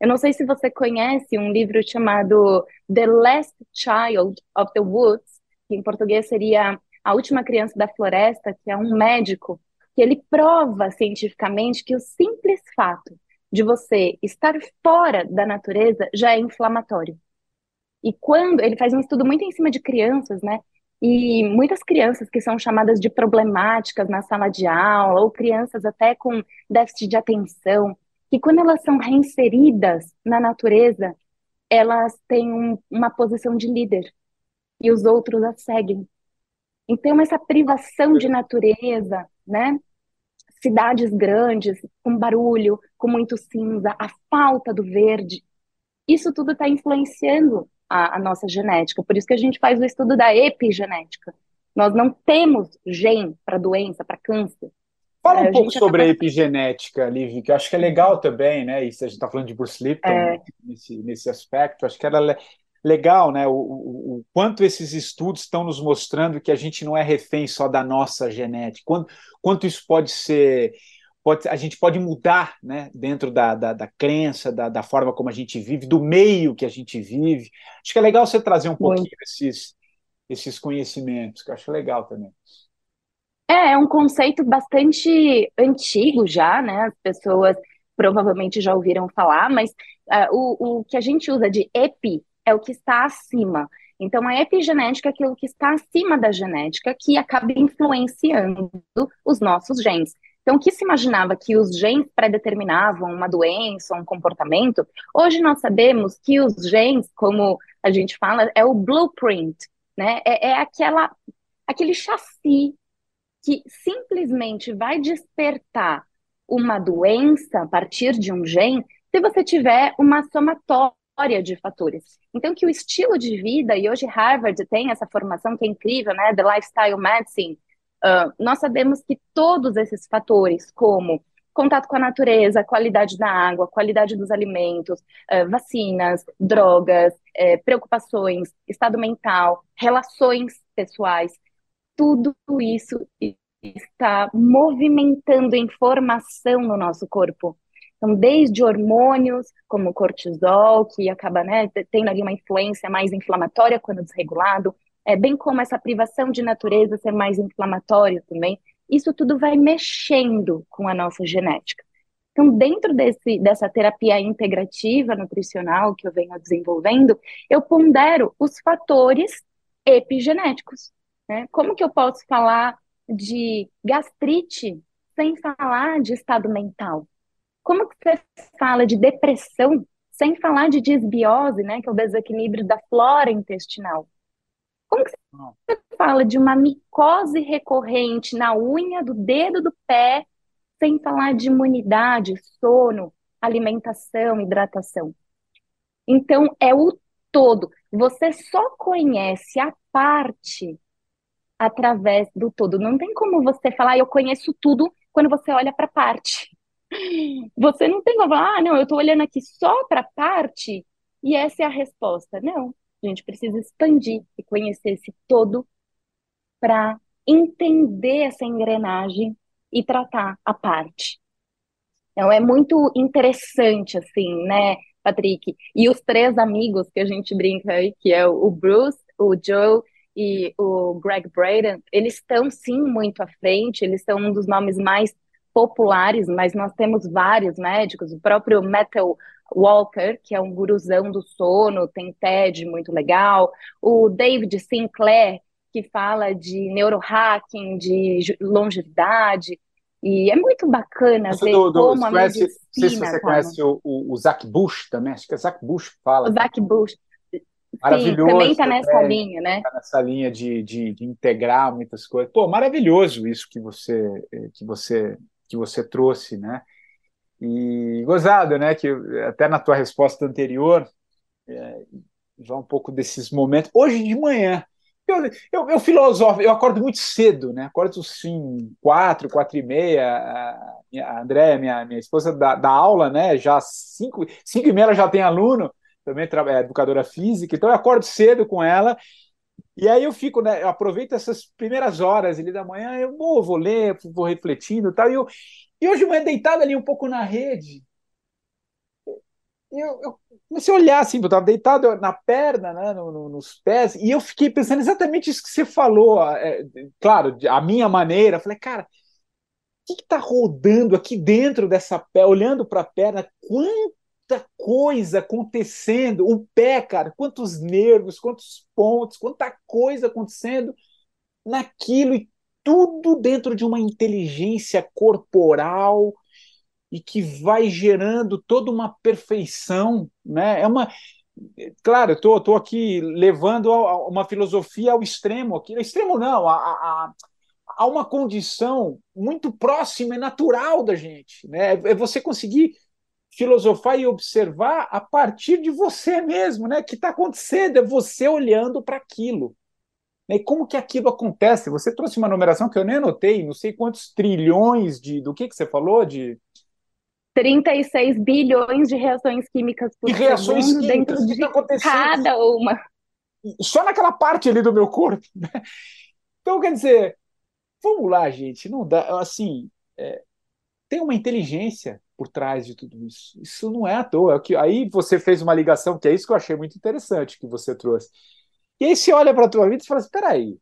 Eu não sei se você conhece um livro chamado The Last Child of the Woods, que em português seria A Última Criança da Floresta, que é um médico que ele prova cientificamente que o simples fato de você estar fora da natureza já é inflamatório. E quando ele faz um estudo muito em cima de crianças, né? E muitas crianças que são chamadas de problemáticas na sala de aula, ou crianças até com déficit de atenção, que quando elas são reinseridas na natureza, elas têm um, uma posição de líder e os outros as seguem. Então, essa privação de natureza, né? Cidades grandes, com barulho, com muito cinza, a falta do verde, isso tudo está influenciando a, a nossa genética. Por isso que a gente faz o estudo da epigenética. Nós não temos gene para doença, para câncer. Fala um é, pouco sobre acaba... a epigenética, Liv, que eu acho que é legal também, né? E se a gente está falando de Bruce Lipton é... nesse, nesse aspecto, acho que era legal, né? O, o, o, quanto esses estudos estão nos mostrando que a gente não é refém só da nossa genética, quanto, quanto isso pode ser pode, a gente pode mudar né, dentro da, da, da crença, da, da, forma como a gente vive, do meio que a gente vive. Acho que é legal você trazer um pouquinho esses, esses conhecimentos, que eu acho legal também. É, é um conceito bastante antigo já, né? As pessoas provavelmente já ouviram falar, mas uh, o, o que a gente usa de epi é o que está acima. Então, a epigenética é aquilo que está acima da genética, que acaba influenciando os nossos genes. Então, o que se imaginava que os genes predeterminavam uma doença, um comportamento, hoje nós sabemos que os genes, como a gente fala, é o blueprint, né? É, é aquela, aquele chassi que simplesmente vai despertar uma doença a partir de um gene se você tiver uma somatória de fatores. Então, que o estilo de vida, e hoje Harvard tem essa formação que é incrível, né? The Lifestyle Medicine, Uh, nós sabemos que todos esses fatores, como contato com a natureza, qualidade da água, qualidade dos alimentos, uh, vacinas, drogas, uh, preocupações, estado mental, relações pessoais, tudo isso está movimentando informação no nosso corpo. Então, desde hormônios, como cortisol, que acaba né, tendo ali uma influência mais inflamatória quando desregulado, é, bem como essa privação de natureza ser mais inflamatório também, isso tudo vai mexendo com a nossa genética. Então, dentro desse, dessa terapia integrativa nutricional que eu venho desenvolvendo, eu pondero os fatores epigenéticos. Né? Como que eu posso falar de gastrite sem falar de estado mental? Como que você fala de depressão sem falar de disbiose, né, que é o desequilíbrio da flora intestinal? Como que você fala de uma micose recorrente na unha do dedo do pé, sem falar de imunidade, sono, alimentação, hidratação? Então, é o todo. Você só conhece a parte através do todo. Não tem como você falar, ah, eu conheço tudo quando você olha para parte. Você não tem como falar, ah, não, eu estou olhando aqui só para parte e essa é a resposta. Não. A gente precisa expandir e conhecer esse todo para entender essa engrenagem e tratar a parte. Então é muito interessante assim, né, Patrick? E os três amigos que a gente brinca aí, que é o Bruce, o Joe e o Greg Braden, eles estão sim muito à frente, eles são um dos nomes mais populares, mas nós temos vários médicos, o próprio Metal Walker, que é um guruzão do sono, tem TED muito legal, o David Sinclair, que fala de neurohacking, de longevidade. E é muito bacana Você ver do, do, como a conhece, medicina... não sei se você tá conhece o, o, o Zach Bush também, acho que é Zach Bush que fala. O Zach Bush. Maravilhoso. Sim, também está nessa linha, né? Está nessa linha de, de, de, integrar muitas coisas. Pô, maravilhoso isso que você que você que você trouxe, né? E gozado, né? Que até na tua resposta anterior é, já um pouco desses momentos. Hoje de manhã, eu, eu, eu filosofo, eu acordo muito cedo, né? Acordo assim, quatro, quatro e meia. A, a Andréia, minha, minha esposa, da, da aula, né? Já cinco, cinco e meia ela já tem aluno também é educadora física, então eu acordo cedo com ela, e aí eu fico, né, eu aproveito essas primeiras horas ali da manhã, eu vou, vou ler, vou refletindo e tal, e, e hoje de manhã deitado ali um pouco na rede, eu, eu comecei a olhar assim, eu estava deitado na perna, né, no, no, nos pés, e eu fiquei pensando exatamente isso que você falou, é, claro, a minha maneira, falei, cara, o que está rodando aqui dentro dessa perna, olhando para a perna, quanto quanta coisa acontecendo. O pé, cara, quantos nervos, quantos pontos, quanta coisa acontecendo naquilo e tudo dentro de uma inteligência corporal e que vai gerando toda uma perfeição, né? É uma Claro, eu tô, tô aqui levando uma filosofia ao extremo aqui. Extremo não, a, a, a uma condição muito próxima e natural da gente. Né? É você conseguir filosofar e observar a partir de você mesmo, né? O que está acontecendo é você olhando para aquilo. E como que aquilo acontece? Você trouxe uma numeração que eu nem anotei, não sei quantos trilhões de. Do que, que você falou? De. 36 bilhões de reações químicas por de reações segundo químicas, dentro de cada uma. Só naquela parte ali do meu corpo. Né? Então, quer dizer, vamos lá, gente, não dá. Assim, é, tem uma inteligência por trás de tudo isso. Isso não é à toa. É que, aí você fez uma ligação, que é isso que eu achei muito interessante que você trouxe. E aí você olha para a tua vida e fala assim, espera aí,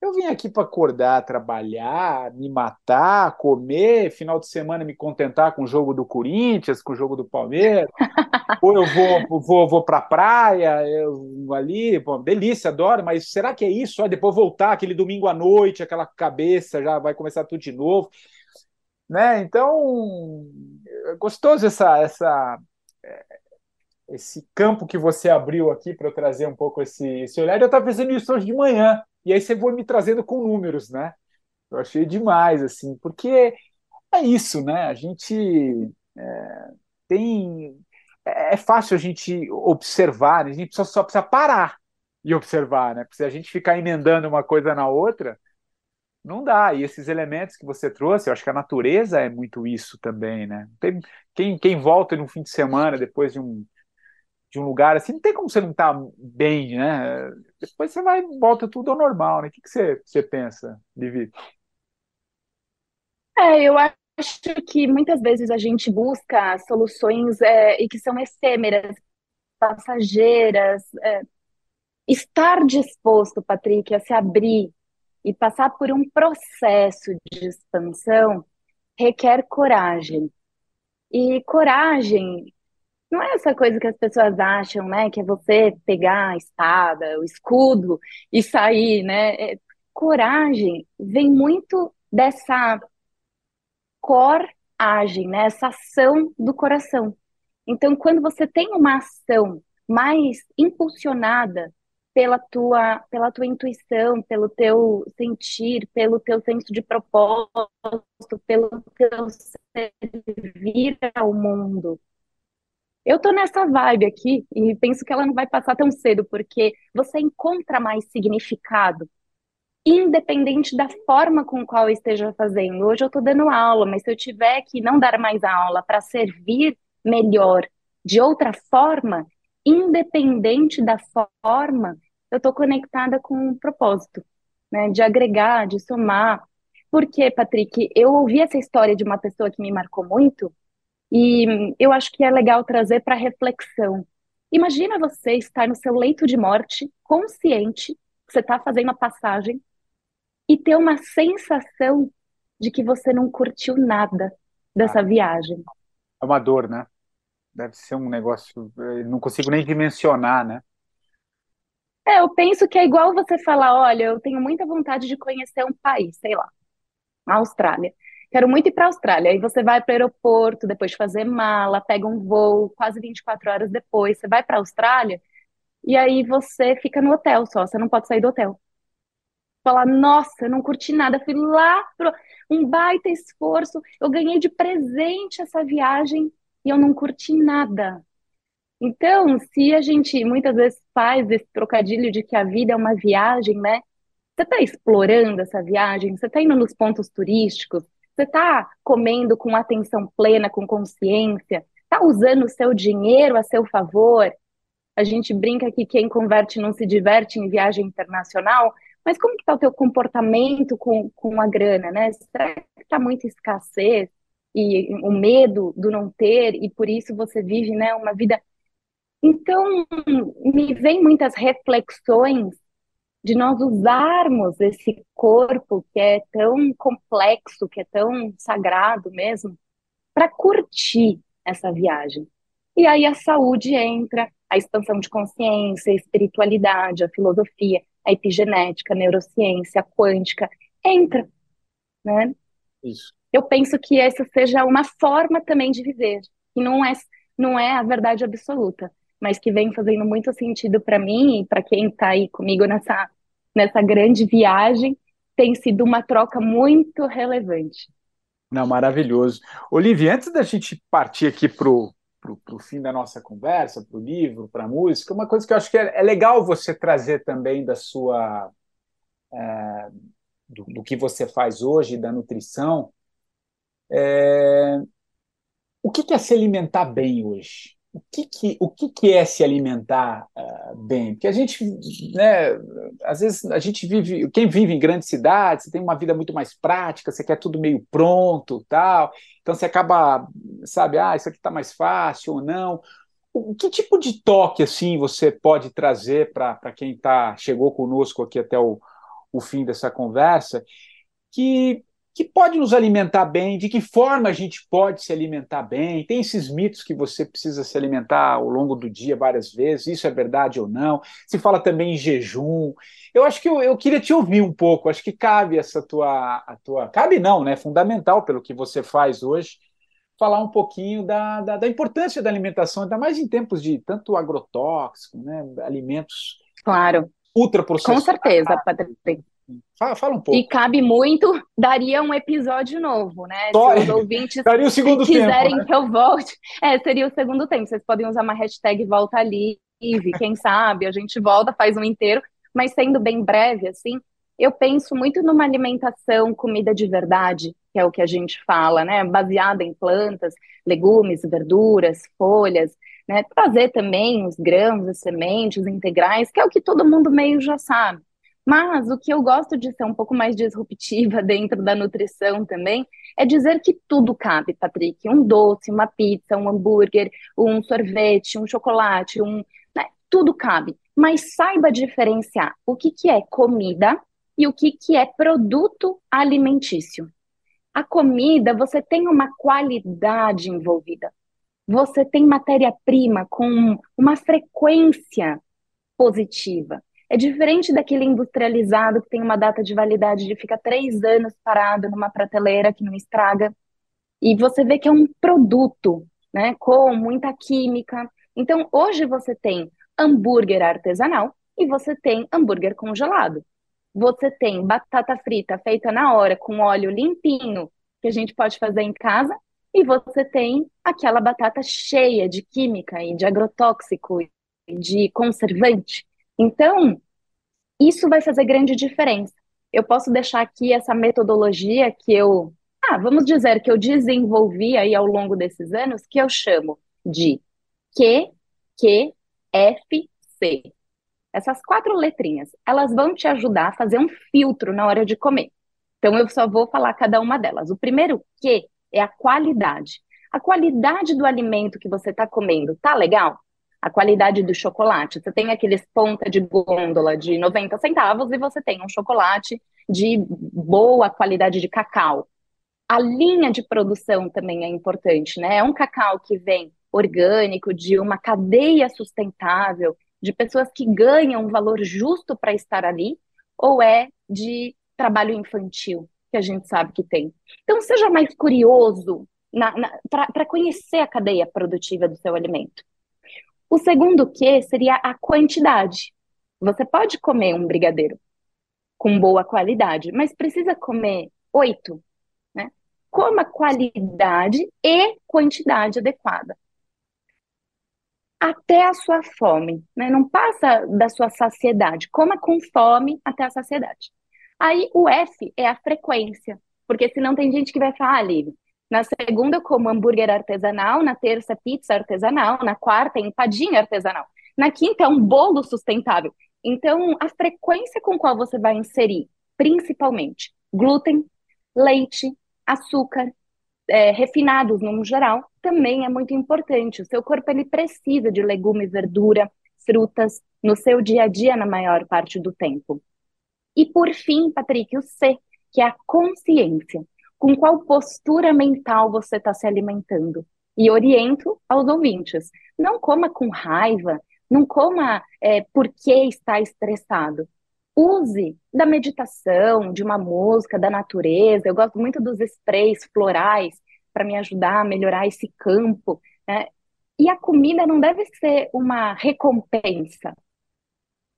eu vim aqui para acordar, trabalhar, me matar, comer, final de semana me contentar com o jogo do Corinthians, com o jogo do Palmeiras, ou eu vou, vou, vou para a praia, eu, ali, pô, delícia, adoro, mas será que é isso? Aí depois voltar aquele domingo à noite, aquela cabeça já vai começar tudo de novo né? Então, é gostoso essa, essa, é, esse campo que você abriu aqui para eu trazer um pouco esse, esse olhar. Eu estava fazendo isso hoje de manhã, e aí você foi me trazendo com números, né? Eu achei demais, assim, porque é isso, né? A gente é, tem. É, é fácil a gente observar, né? a gente só, só precisa parar e observar, né? Porque se a gente ficar emendando uma coisa na outra, não dá. E esses elementos que você trouxe, eu acho que a natureza é muito isso também, né? Tem, quem, quem volta no fim de semana depois de um, de um lugar assim, não tem como você não estar tá bem, né? Depois você vai volta tudo ao normal, né? O que, que você, você pensa, Vivi? É, eu acho que muitas vezes a gente busca soluções é, e que são efêmeras, passageiras. É, estar disposto, Patrick, a se abrir e passar por um processo de expansão requer coragem. E coragem não é essa coisa que as pessoas acham, né? Que é você pegar a espada, o escudo e sair, né? É, coragem vem muito dessa coragem, né? Essa ação do coração. Então, quando você tem uma ação mais impulsionada pela tua, pela tua intuição, pelo teu sentir, pelo teu senso de propósito, pelo teu servir ao mundo. Eu tô nessa vibe aqui e penso que ela não vai passar tão cedo, porque você encontra mais significado, independente da forma com qual eu esteja fazendo. Hoje eu tô dando aula, mas se eu tiver que não dar mais aula para servir melhor de outra forma, independente da forma, eu estou conectada com um propósito, né? De agregar, de somar. Porque, Patrick, eu ouvi essa história de uma pessoa que me marcou muito e eu acho que é legal trazer para reflexão. Imagina você estar no seu leito de morte, consciente que você está fazendo a passagem e ter uma sensação de que você não curtiu nada dessa ah, viagem. É uma dor, né? Deve ser um negócio, não consigo nem dimensionar, né? É, eu penso que é igual você falar, olha, eu tenho muita vontade de conhecer um país, sei lá, a Austrália. quero muito ir para a Austrália. Aí você vai para o aeroporto, depois de fazer mala, pega um voo, quase 24 horas depois, você vai para a Austrália, e aí você fica no hotel só, você não pode sair do hotel. Falar, nossa, eu não curti nada, fui lá pro um baita esforço, eu ganhei de presente essa viagem e eu não curti nada. Então, se a gente muitas vezes faz esse trocadilho de que a vida é uma viagem, né? Você está explorando essa viagem, você está indo nos pontos turísticos, você está comendo com atenção plena, com consciência, está usando o seu dinheiro a seu favor. A gente brinca que quem converte não se diverte em viagem internacional, mas como que está o teu comportamento com, com a grana, né? Será que está muita escassez e o medo do não ter e por isso você vive, né, uma vida então, me vem muitas reflexões de nós usarmos esse corpo que é tão complexo, que é tão sagrado mesmo, para curtir essa viagem. E aí a saúde entra, a expansão de consciência, a espiritualidade, a filosofia, a epigenética, a neurociência, a quântica, entra, né? Isso. Eu penso que essa seja uma forma também de viver, que não é, não é a verdade absoluta, mas que vem fazendo muito sentido para mim e para quem está aí comigo nessa, nessa grande viagem, tem sido uma troca muito relevante. Não, maravilhoso. Olivia, antes da gente partir aqui para o fim da nossa conversa, para o livro, para a música, uma coisa que eu acho que é, é legal você trazer também da sua. É, do, do, que você faz hoje, da nutrição. É, o que é se alimentar bem hoje? O que, que, o que, que é se alimentar uh, bem? Porque a gente, né, às vezes a gente vive, quem vive em grandes cidades, tem uma vida muito mais prática, você quer tudo meio pronto, tal, então você acaba, sabe, ah, isso aqui está mais fácil ou não. O, que tipo de toque, assim, você pode trazer para quem tá, chegou conosco aqui até o, o fim dessa conversa, que que pode nos alimentar bem, de que forma a gente pode se alimentar bem. Tem esses mitos que você precisa se alimentar ao longo do dia várias vezes, isso é verdade ou não. Se fala também em jejum. Eu acho que eu, eu queria te ouvir um pouco, acho que cabe essa tua, a tua. Cabe não, né? Fundamental pelo que você faz hoje. Falar um pouquinho da, da, da importância da alimentação, ainda mais em tempos de tanto agrotóxico, né? alimentos claro. ultraprocessados. Com certeza, Patrícia. Fala, fala, um pouco. E cabe muito, daria um episódio novo, né? Se os ouvintes daria o segundo quiserem tempo, né? que eu volte. É, seria o segundo tempo. Vocês podem usar uma hashtag volta livre, quem sabe, a gente volta, faz um inteiro, mas sendo bem breve, assim, eu penso muito numa alimentação, comida de verdade, que é o que a gente fala, né? Baseada em plantas, legumes, verduras, folhas, né? Trazer também os grãos, as sementes integrais, que é o que todo mundo meio já sabe. Mas o que eu gosto de ser um pouco mais disruptiva dentro da nutrição também é dizer que tudo cabe, Patrick. Um doce, uma pizza, um hambúrguer, um sorvete, um chocolate, um, né? tudo cabe. Mas saiba diferenciar o que, que é comida e o que, que é produto alimentício. A comida, você tem uma qualidade envolvida. Você tem matéria-prima com uma frequência positiva. É diferente daquele industrializado que tem uma data de validade de fica três anos parado numa prateleira que não estraga. E você vê que é um produto, né, com muita química. Então, hoje você tem hambúrguer artesanal e você tem hambúrguer congelado. Você tem batata frita feita na hora com óleo limpinho, que a gente pode fazer em casa, e você tem aquela batata cheia de química e de agrotóxico e de conservante. Então, isso vai fazer grande diferença. Eu posso deixar aqui essa metodologia que eu, ah, vamos dizer que eu desenvolvi aí ao longo desses anos, que eu chamo de QQFC. Essas quatro letrinhas, elas vão te ajudar a fazer um filtro na hora de comer. Então eu só vou falar cada uma delas. O primeiro Q é a qualidade. A qualidade do alimento que você está comendo tá legal? A qualidade do chocolate. Você tem aqueles ponta de gôndola de 90 centavos e você tem um chocolate de boa qualidade de cacau. A linha de produção também é importante, né? É um cacau que vem orgânico, de uma cadeia sustentável, de pessoas que ganham um valor justo para estar ali, ou é de trabalho infantil, que a gente sabe que tem. Então, seja mais curioso para conhecer a cadeia produtiva do seu alimento. O segundo que seria a quantidade. Você pode comer um brigadeiro com boa qualidade, mas precisa comer oito, né? Coma qualidade e quantidade adequada. Até a sua fome, né? Não passa da sua saciedade. Coma com fome até a saciedade. Aí o F é a frequência, porque senão tem gente que vai falar, ah, na segunda como hambúrguer artesanal, na terça pizza artesanal, na quarta empadinha artesanal, na quinta é um bolo sustentável. Então, a frequência com qual você vai inserir, principalmente glúten, leite, açúcar, é, refinados no geral, também é muito importante. O seu corpo ele precisa de legume, verdura, frutas no seu dia a dia na maior parte do tempo. E por fim, Patrick, o C, que é a consciência. Com qual postura mental você está se alimentando? E oriento aos ouvintes: não coma com raiva, não coma é, porque está estressado. Use da meditação, de uma música, da natureza. Eu gosto muito dos sprays florais para me ajudar a melhorar esse campo. Né? E a comida não deve ser uma recompensa.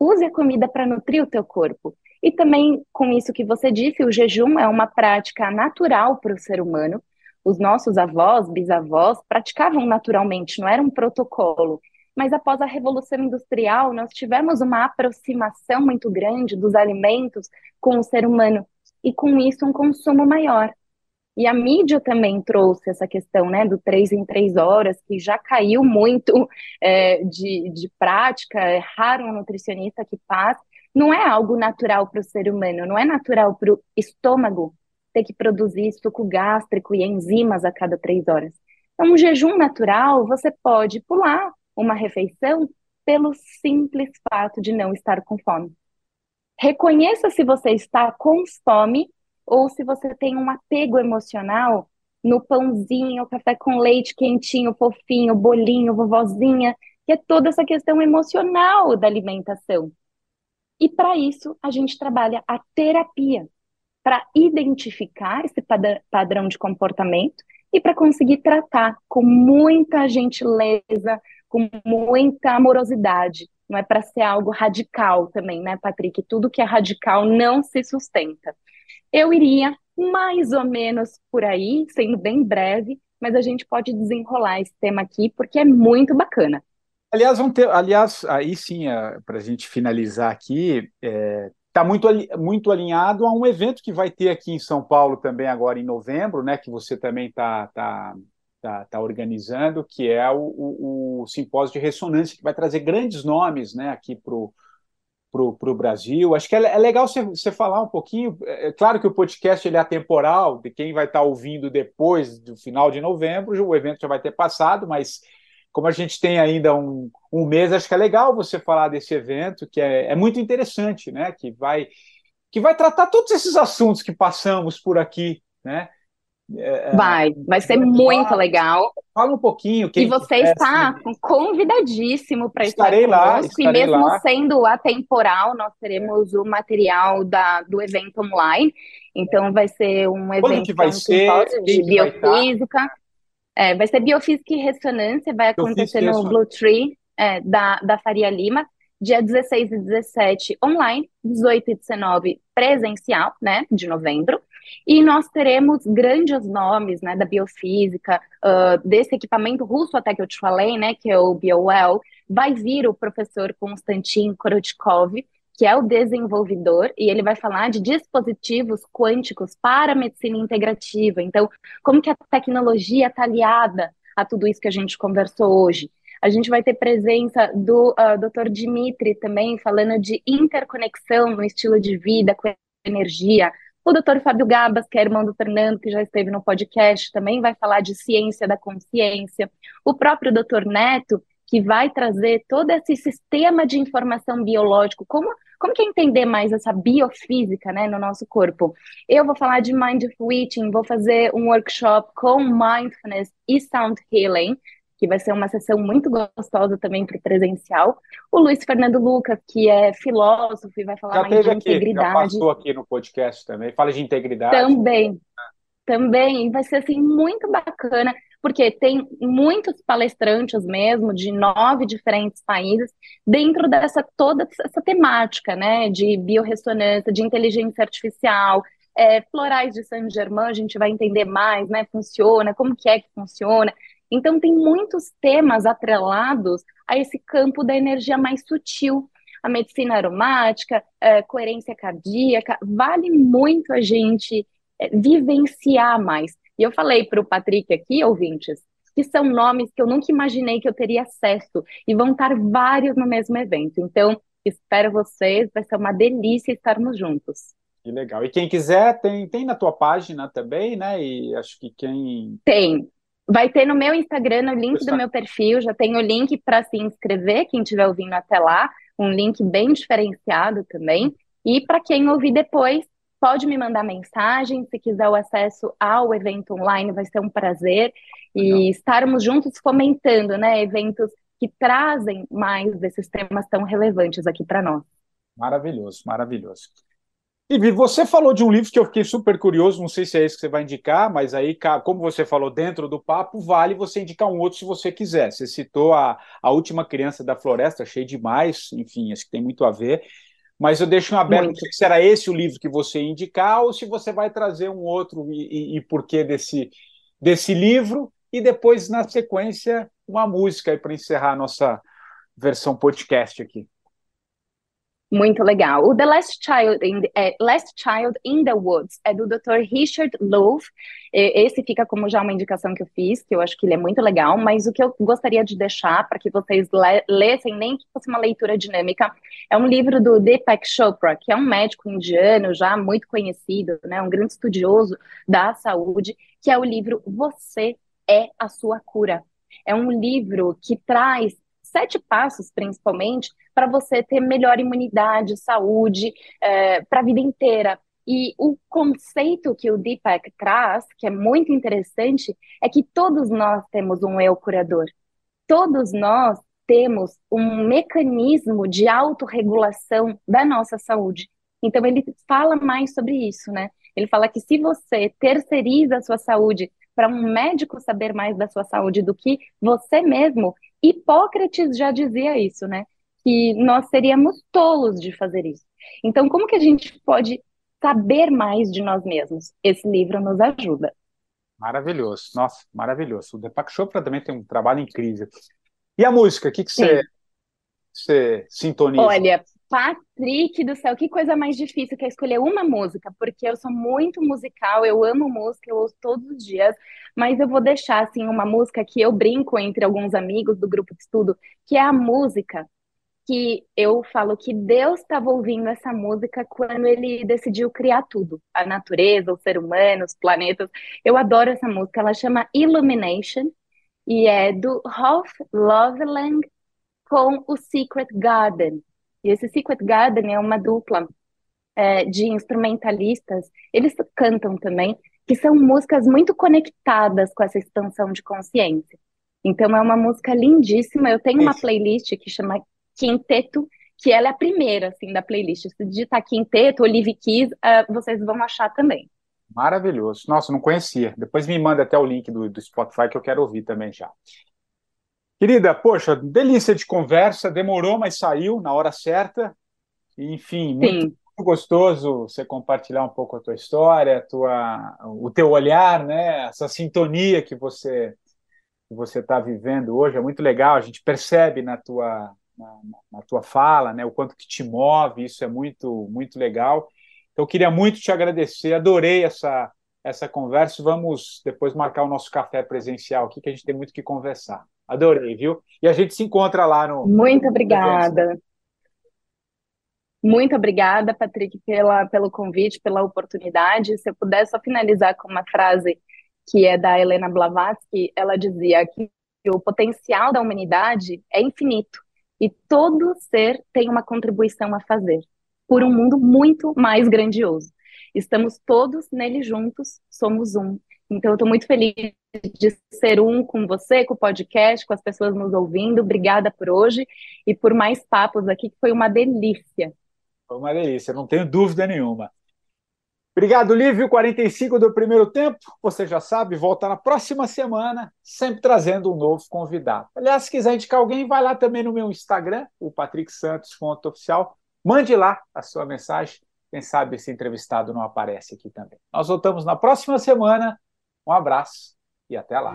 Use a comida para nutrir o teu corpo. E também, com isso que você disse, o jejum é uma prática natural para o ser humano. Os nossos avós, bisavós, praticavam naturalmente, não era um protocolo. Mas após a Revolução Industrial, nós tivemos uma aproximação muito grande dos alimentos com o ser humano, e com isso um consumo maior. E a mídia também trouxe essa questão né, do três em três horas, que já caiu muito é, de, de prática, é raro um nutricionista que passa, não é algo natural para o ser humano, não é natural para o estômago ter que produzir suco gástrico e enzimas a cada três horas. Então, um jejum natural, você pode pular uma refeição pelo simples fato de não estar com fome. Reconheça se você está com fome ou se você tem um apego emocional no pãozinho, café com leite quentinho, fofinho, bolinho, vovozinha, que é toda essa questão emocional da alimentação. E para isso, a gente trabalha a terapia, para identificar esse padrão de comportamento e para conseguir tratar com muita gentileza, com muita amorosidade. Não é para ser algo radical também, né, Patrick? Tudo que é radical não se sustenta. Eu iria mais ou menos por aí, sendo bem breve, mas a gente pode desenrolar esse tema aqui porque é muito bacana. Aliás, vamos ter, aliás, aí sim, é, para a gente finalizar aqui, está é, tá muito, muito alinhado a um evento que vai ter aqui em São Paulo também agora em novembro, né? Que você também está tá, tá, tá, organizando, que é o, o, o, simpósio de ressonância, que vai trazer grandes nomes né, aqui para o pro, Brasil. Acho que é, é legal você, você falar um pouquinho. É, é, claro que o podcast ele é atemporal, de quem vai estar tá ouvindo depois do final de novembro, o evento já vai ter passado, mas como a gente tem ainda um, um mês, acho que é legal você falar desse evento, que é, é muito interessante, né? Que vai, que vai tratar todos esses assuntos que passamos por aqui, né? É, é vai, vai ser muito legal. Fala um pouquinho. e você está convidadíssimo para estar estarei lá, e mesmo lá. sendo atemporal, nós teremos o material da, do evento online. Então vai ser um evento que vai ser? de biofísica. É, vai ser Biofísica e Ressonância, vai acontecer no Blue Tree é, da, da Faria Lima, dia 16 e 17 online, 18 e 19 presencial, né, de novembro. E nós teremos grandes nomes, né, da biofísica, uh, desse equipamento russo até que eu te falei, né, que é o BioWell. Vai vir o professor Konstantin Korotkov, que é o desenvolvedor, e ele vai falar de dispositivos quânticos para a medicina integrativa. Então, como que a tecnologia está aliada a tudo isso que a gente conversou hoje? A gente vai ter presença do uh, ah, Dr. Dimitri também, falando de interconexão no estilo de vida com energia. O Dr. Fábio Gabas, que é irmão do Fernando, que já esteve no podcast, também vai falar de ciência da consciência. O próprio Dr. Neto, que vai trazer todo esse sistema de informação biológico, como como que é entender mais essa biofísica né, no nosso corpo? Eu vou falar de Mindful Eating, vou fazer um workshop com Mindfulness e Sound Healing, que vai ser uma sessão muito gostosa também para o presencial. O Luiz Fernando Lucas, que é filósofo e vai falar já mais de aqui, integridade. Já passou aqui no podcast também, fala de integridade. Também, também, vai ser assim muito bacana, porque tem muitos palestrantes mesmo de nove diferentes países dentro dessa toda essa temática, né, de biorressonância, de inteligência artificial, é, florais de Saint Germain, a gente vai entender mais, né, funciona, como que é que funciona. Então, tem muitos temas atrelados a esse campo da energia mais sutil. A medicina aromática, a coerência cardíaca, vale muito a gente é, vivenciar mais. E eu falei para o Patrick aqui, ouvintes, que são nomes que eu nunca imaginei que eu teria acesso, e vão estar vários no mesmo evento. Então, espero vocês, vai ser uma delícia estarmos juntos. Que legal. E quem quiser, tem, tem na tua página também, né? E acho que quem. Tem. Vai ter no meu Instagram, no link do meu perfil, já tem o link para se inscrever, quem estiver ouvindo até lá, um link bem diferenciado também. E para quem ouvir depois, pode me mandar mensagem, se quiser o acesso ao evento online, vai ser um prazer. E estarmos juntos fomentando, né, eventos que trazem mais desses temas tão relevantes aqui para nós. Maravilhoso, maravilhoso. E você falou de um livro que eu fiquei super curioso, não sei se é esse que você vai indicar, mas aí, como você falou dentro do papo, vale você indicar um outro se você quiser. Você citou a, a Última Criança da Floresta, achei demais, enfim, acho que tem muito a ver. Mas eu deixo em aberto, sei se era esse o livro que você ia indicar ou se você vai trazer um outro e, e, e porquê desse, desse livro, e depois, na sequência, uma música para encerrar a nossa versão podcast aqui. Muito legal. O The Last Child in the, é, Last Child in the Woods é do Dr. Richard Louv. Esse fica como já uma indicação que eu fiz, que eu acho que ele é muito legal, mas o que eu gostaria de deixar para que vocês le lessem, nem que fosse uma leitura dinâmica, é um livro do Deepak Chopra, que é um médico indiano já muito conhecido, né, um grande estudioso da saúde, que é o livro Você é a sua cura. É um livro que traz sete passos, principalmente, para você ter melhor imunidade, saúde, é, para a vida inteira. E o conceito que o Deepak traz, que é muito interessante, é que todos nós temos um eu curador. Todos nós temos um mecanismo de autorregulação da nossa saúde. Então, ele fala mais sobre isso, né? Ele fala que se você terceiriza a sua saúde para um médico saber mais da sua saúde do que você mesmo, Hipócrates já dizia isso, né? Que nós seríamos tolos de fazer isso. Então, como que a gente pode saber mais de nós mesmos? Esse livro nos ajuda. Maravilhoso, nossa, maravilhoso. O Deepak Chopra também tem um trabalho incrível. E a música, o que, que você, você sintoniza? Olha, Patrick do céu, que coisa mais difícil que é escolher uma música, porque eu sou muito musical, eu amo música, eu ouço todos os dias, mas eu vou deixar assim uma música que eu brinco entre alguns amigos do grupo de estudo, que é a música que eu falo que Deus estava ouvindo essa música quando ele decidiu criar tudo, a natureza, o ser humano, os planetas. Eu adoro essa música, ela chama Illumination e é do Rolf Loveland com o Secret Garden. E esse Secret Garden é uma dupla é, de instrumentalistas, eles cantam também, que são músicas muito conectadas com essa expansão de consciência. Então é uma música lindíssima. Eu tenho uma playlist que chama Quinteto, que ela é a primeira assim da playlist. Se digitar Quinteto, Olive Keys, uh, vocês vão achar também. Maravilhoso. Nossa, não conhecia. Depois me manda até o link do, do Spotify que eu quero ouvir também já. Querida, poxa, delícia de conversa, demorou, mas saiu na hora certa. Enfim, muito, muito, gostoso você compartilhar um pouco a tua história, a tua, o teu olhar, né? Essa sintonia que você que você está vivendo hoje é muito legal. A gente percebe na tua na, na, tua fala, né? O quanto que te move. Isso é muito muito legal. Então, eu queria muito te agradecer. Adorei essa essa conversa. Vamos depois marcar o nosso café presencial aqui, que a gente tem muito que conversar. Adorei, viu? E a gente se encontra lá no. Muito obrigada. Muito obrigada, Patrick, pela, pelo convite, pela oportunidade. Se eu puder só finalizar com uma frase que é da Helena Blavatsky, ela dizia que o potencial da humanidade é infinito e todo ser tem uma contribuição a fazer por um mundo muito mais grandioso. Estamos todos nele juntos, somos um. Então, eu estou muito feliz de ser um com você, com o podcast, com as pessoas nos ouvindo. Obrigada por hoje e por mais papos aqui, que foi uma delícia. Foi uma delícia, não tenho dúvida nenhuma. Obrigado, Lívio. 45 do primeiro tempo. Você já sabe, volta na próxima semana, sempre trazendo um novo convidado. Aliás, se quiser indicar alguém, vai lá também no meu Instagram, o Patrick Santos, fonte oficial. Mande lá a sua mensagem. Quem sabe esse entrevistado não aparece aqui também. Nós voltamos na próxima semana. Um abraço e até lá.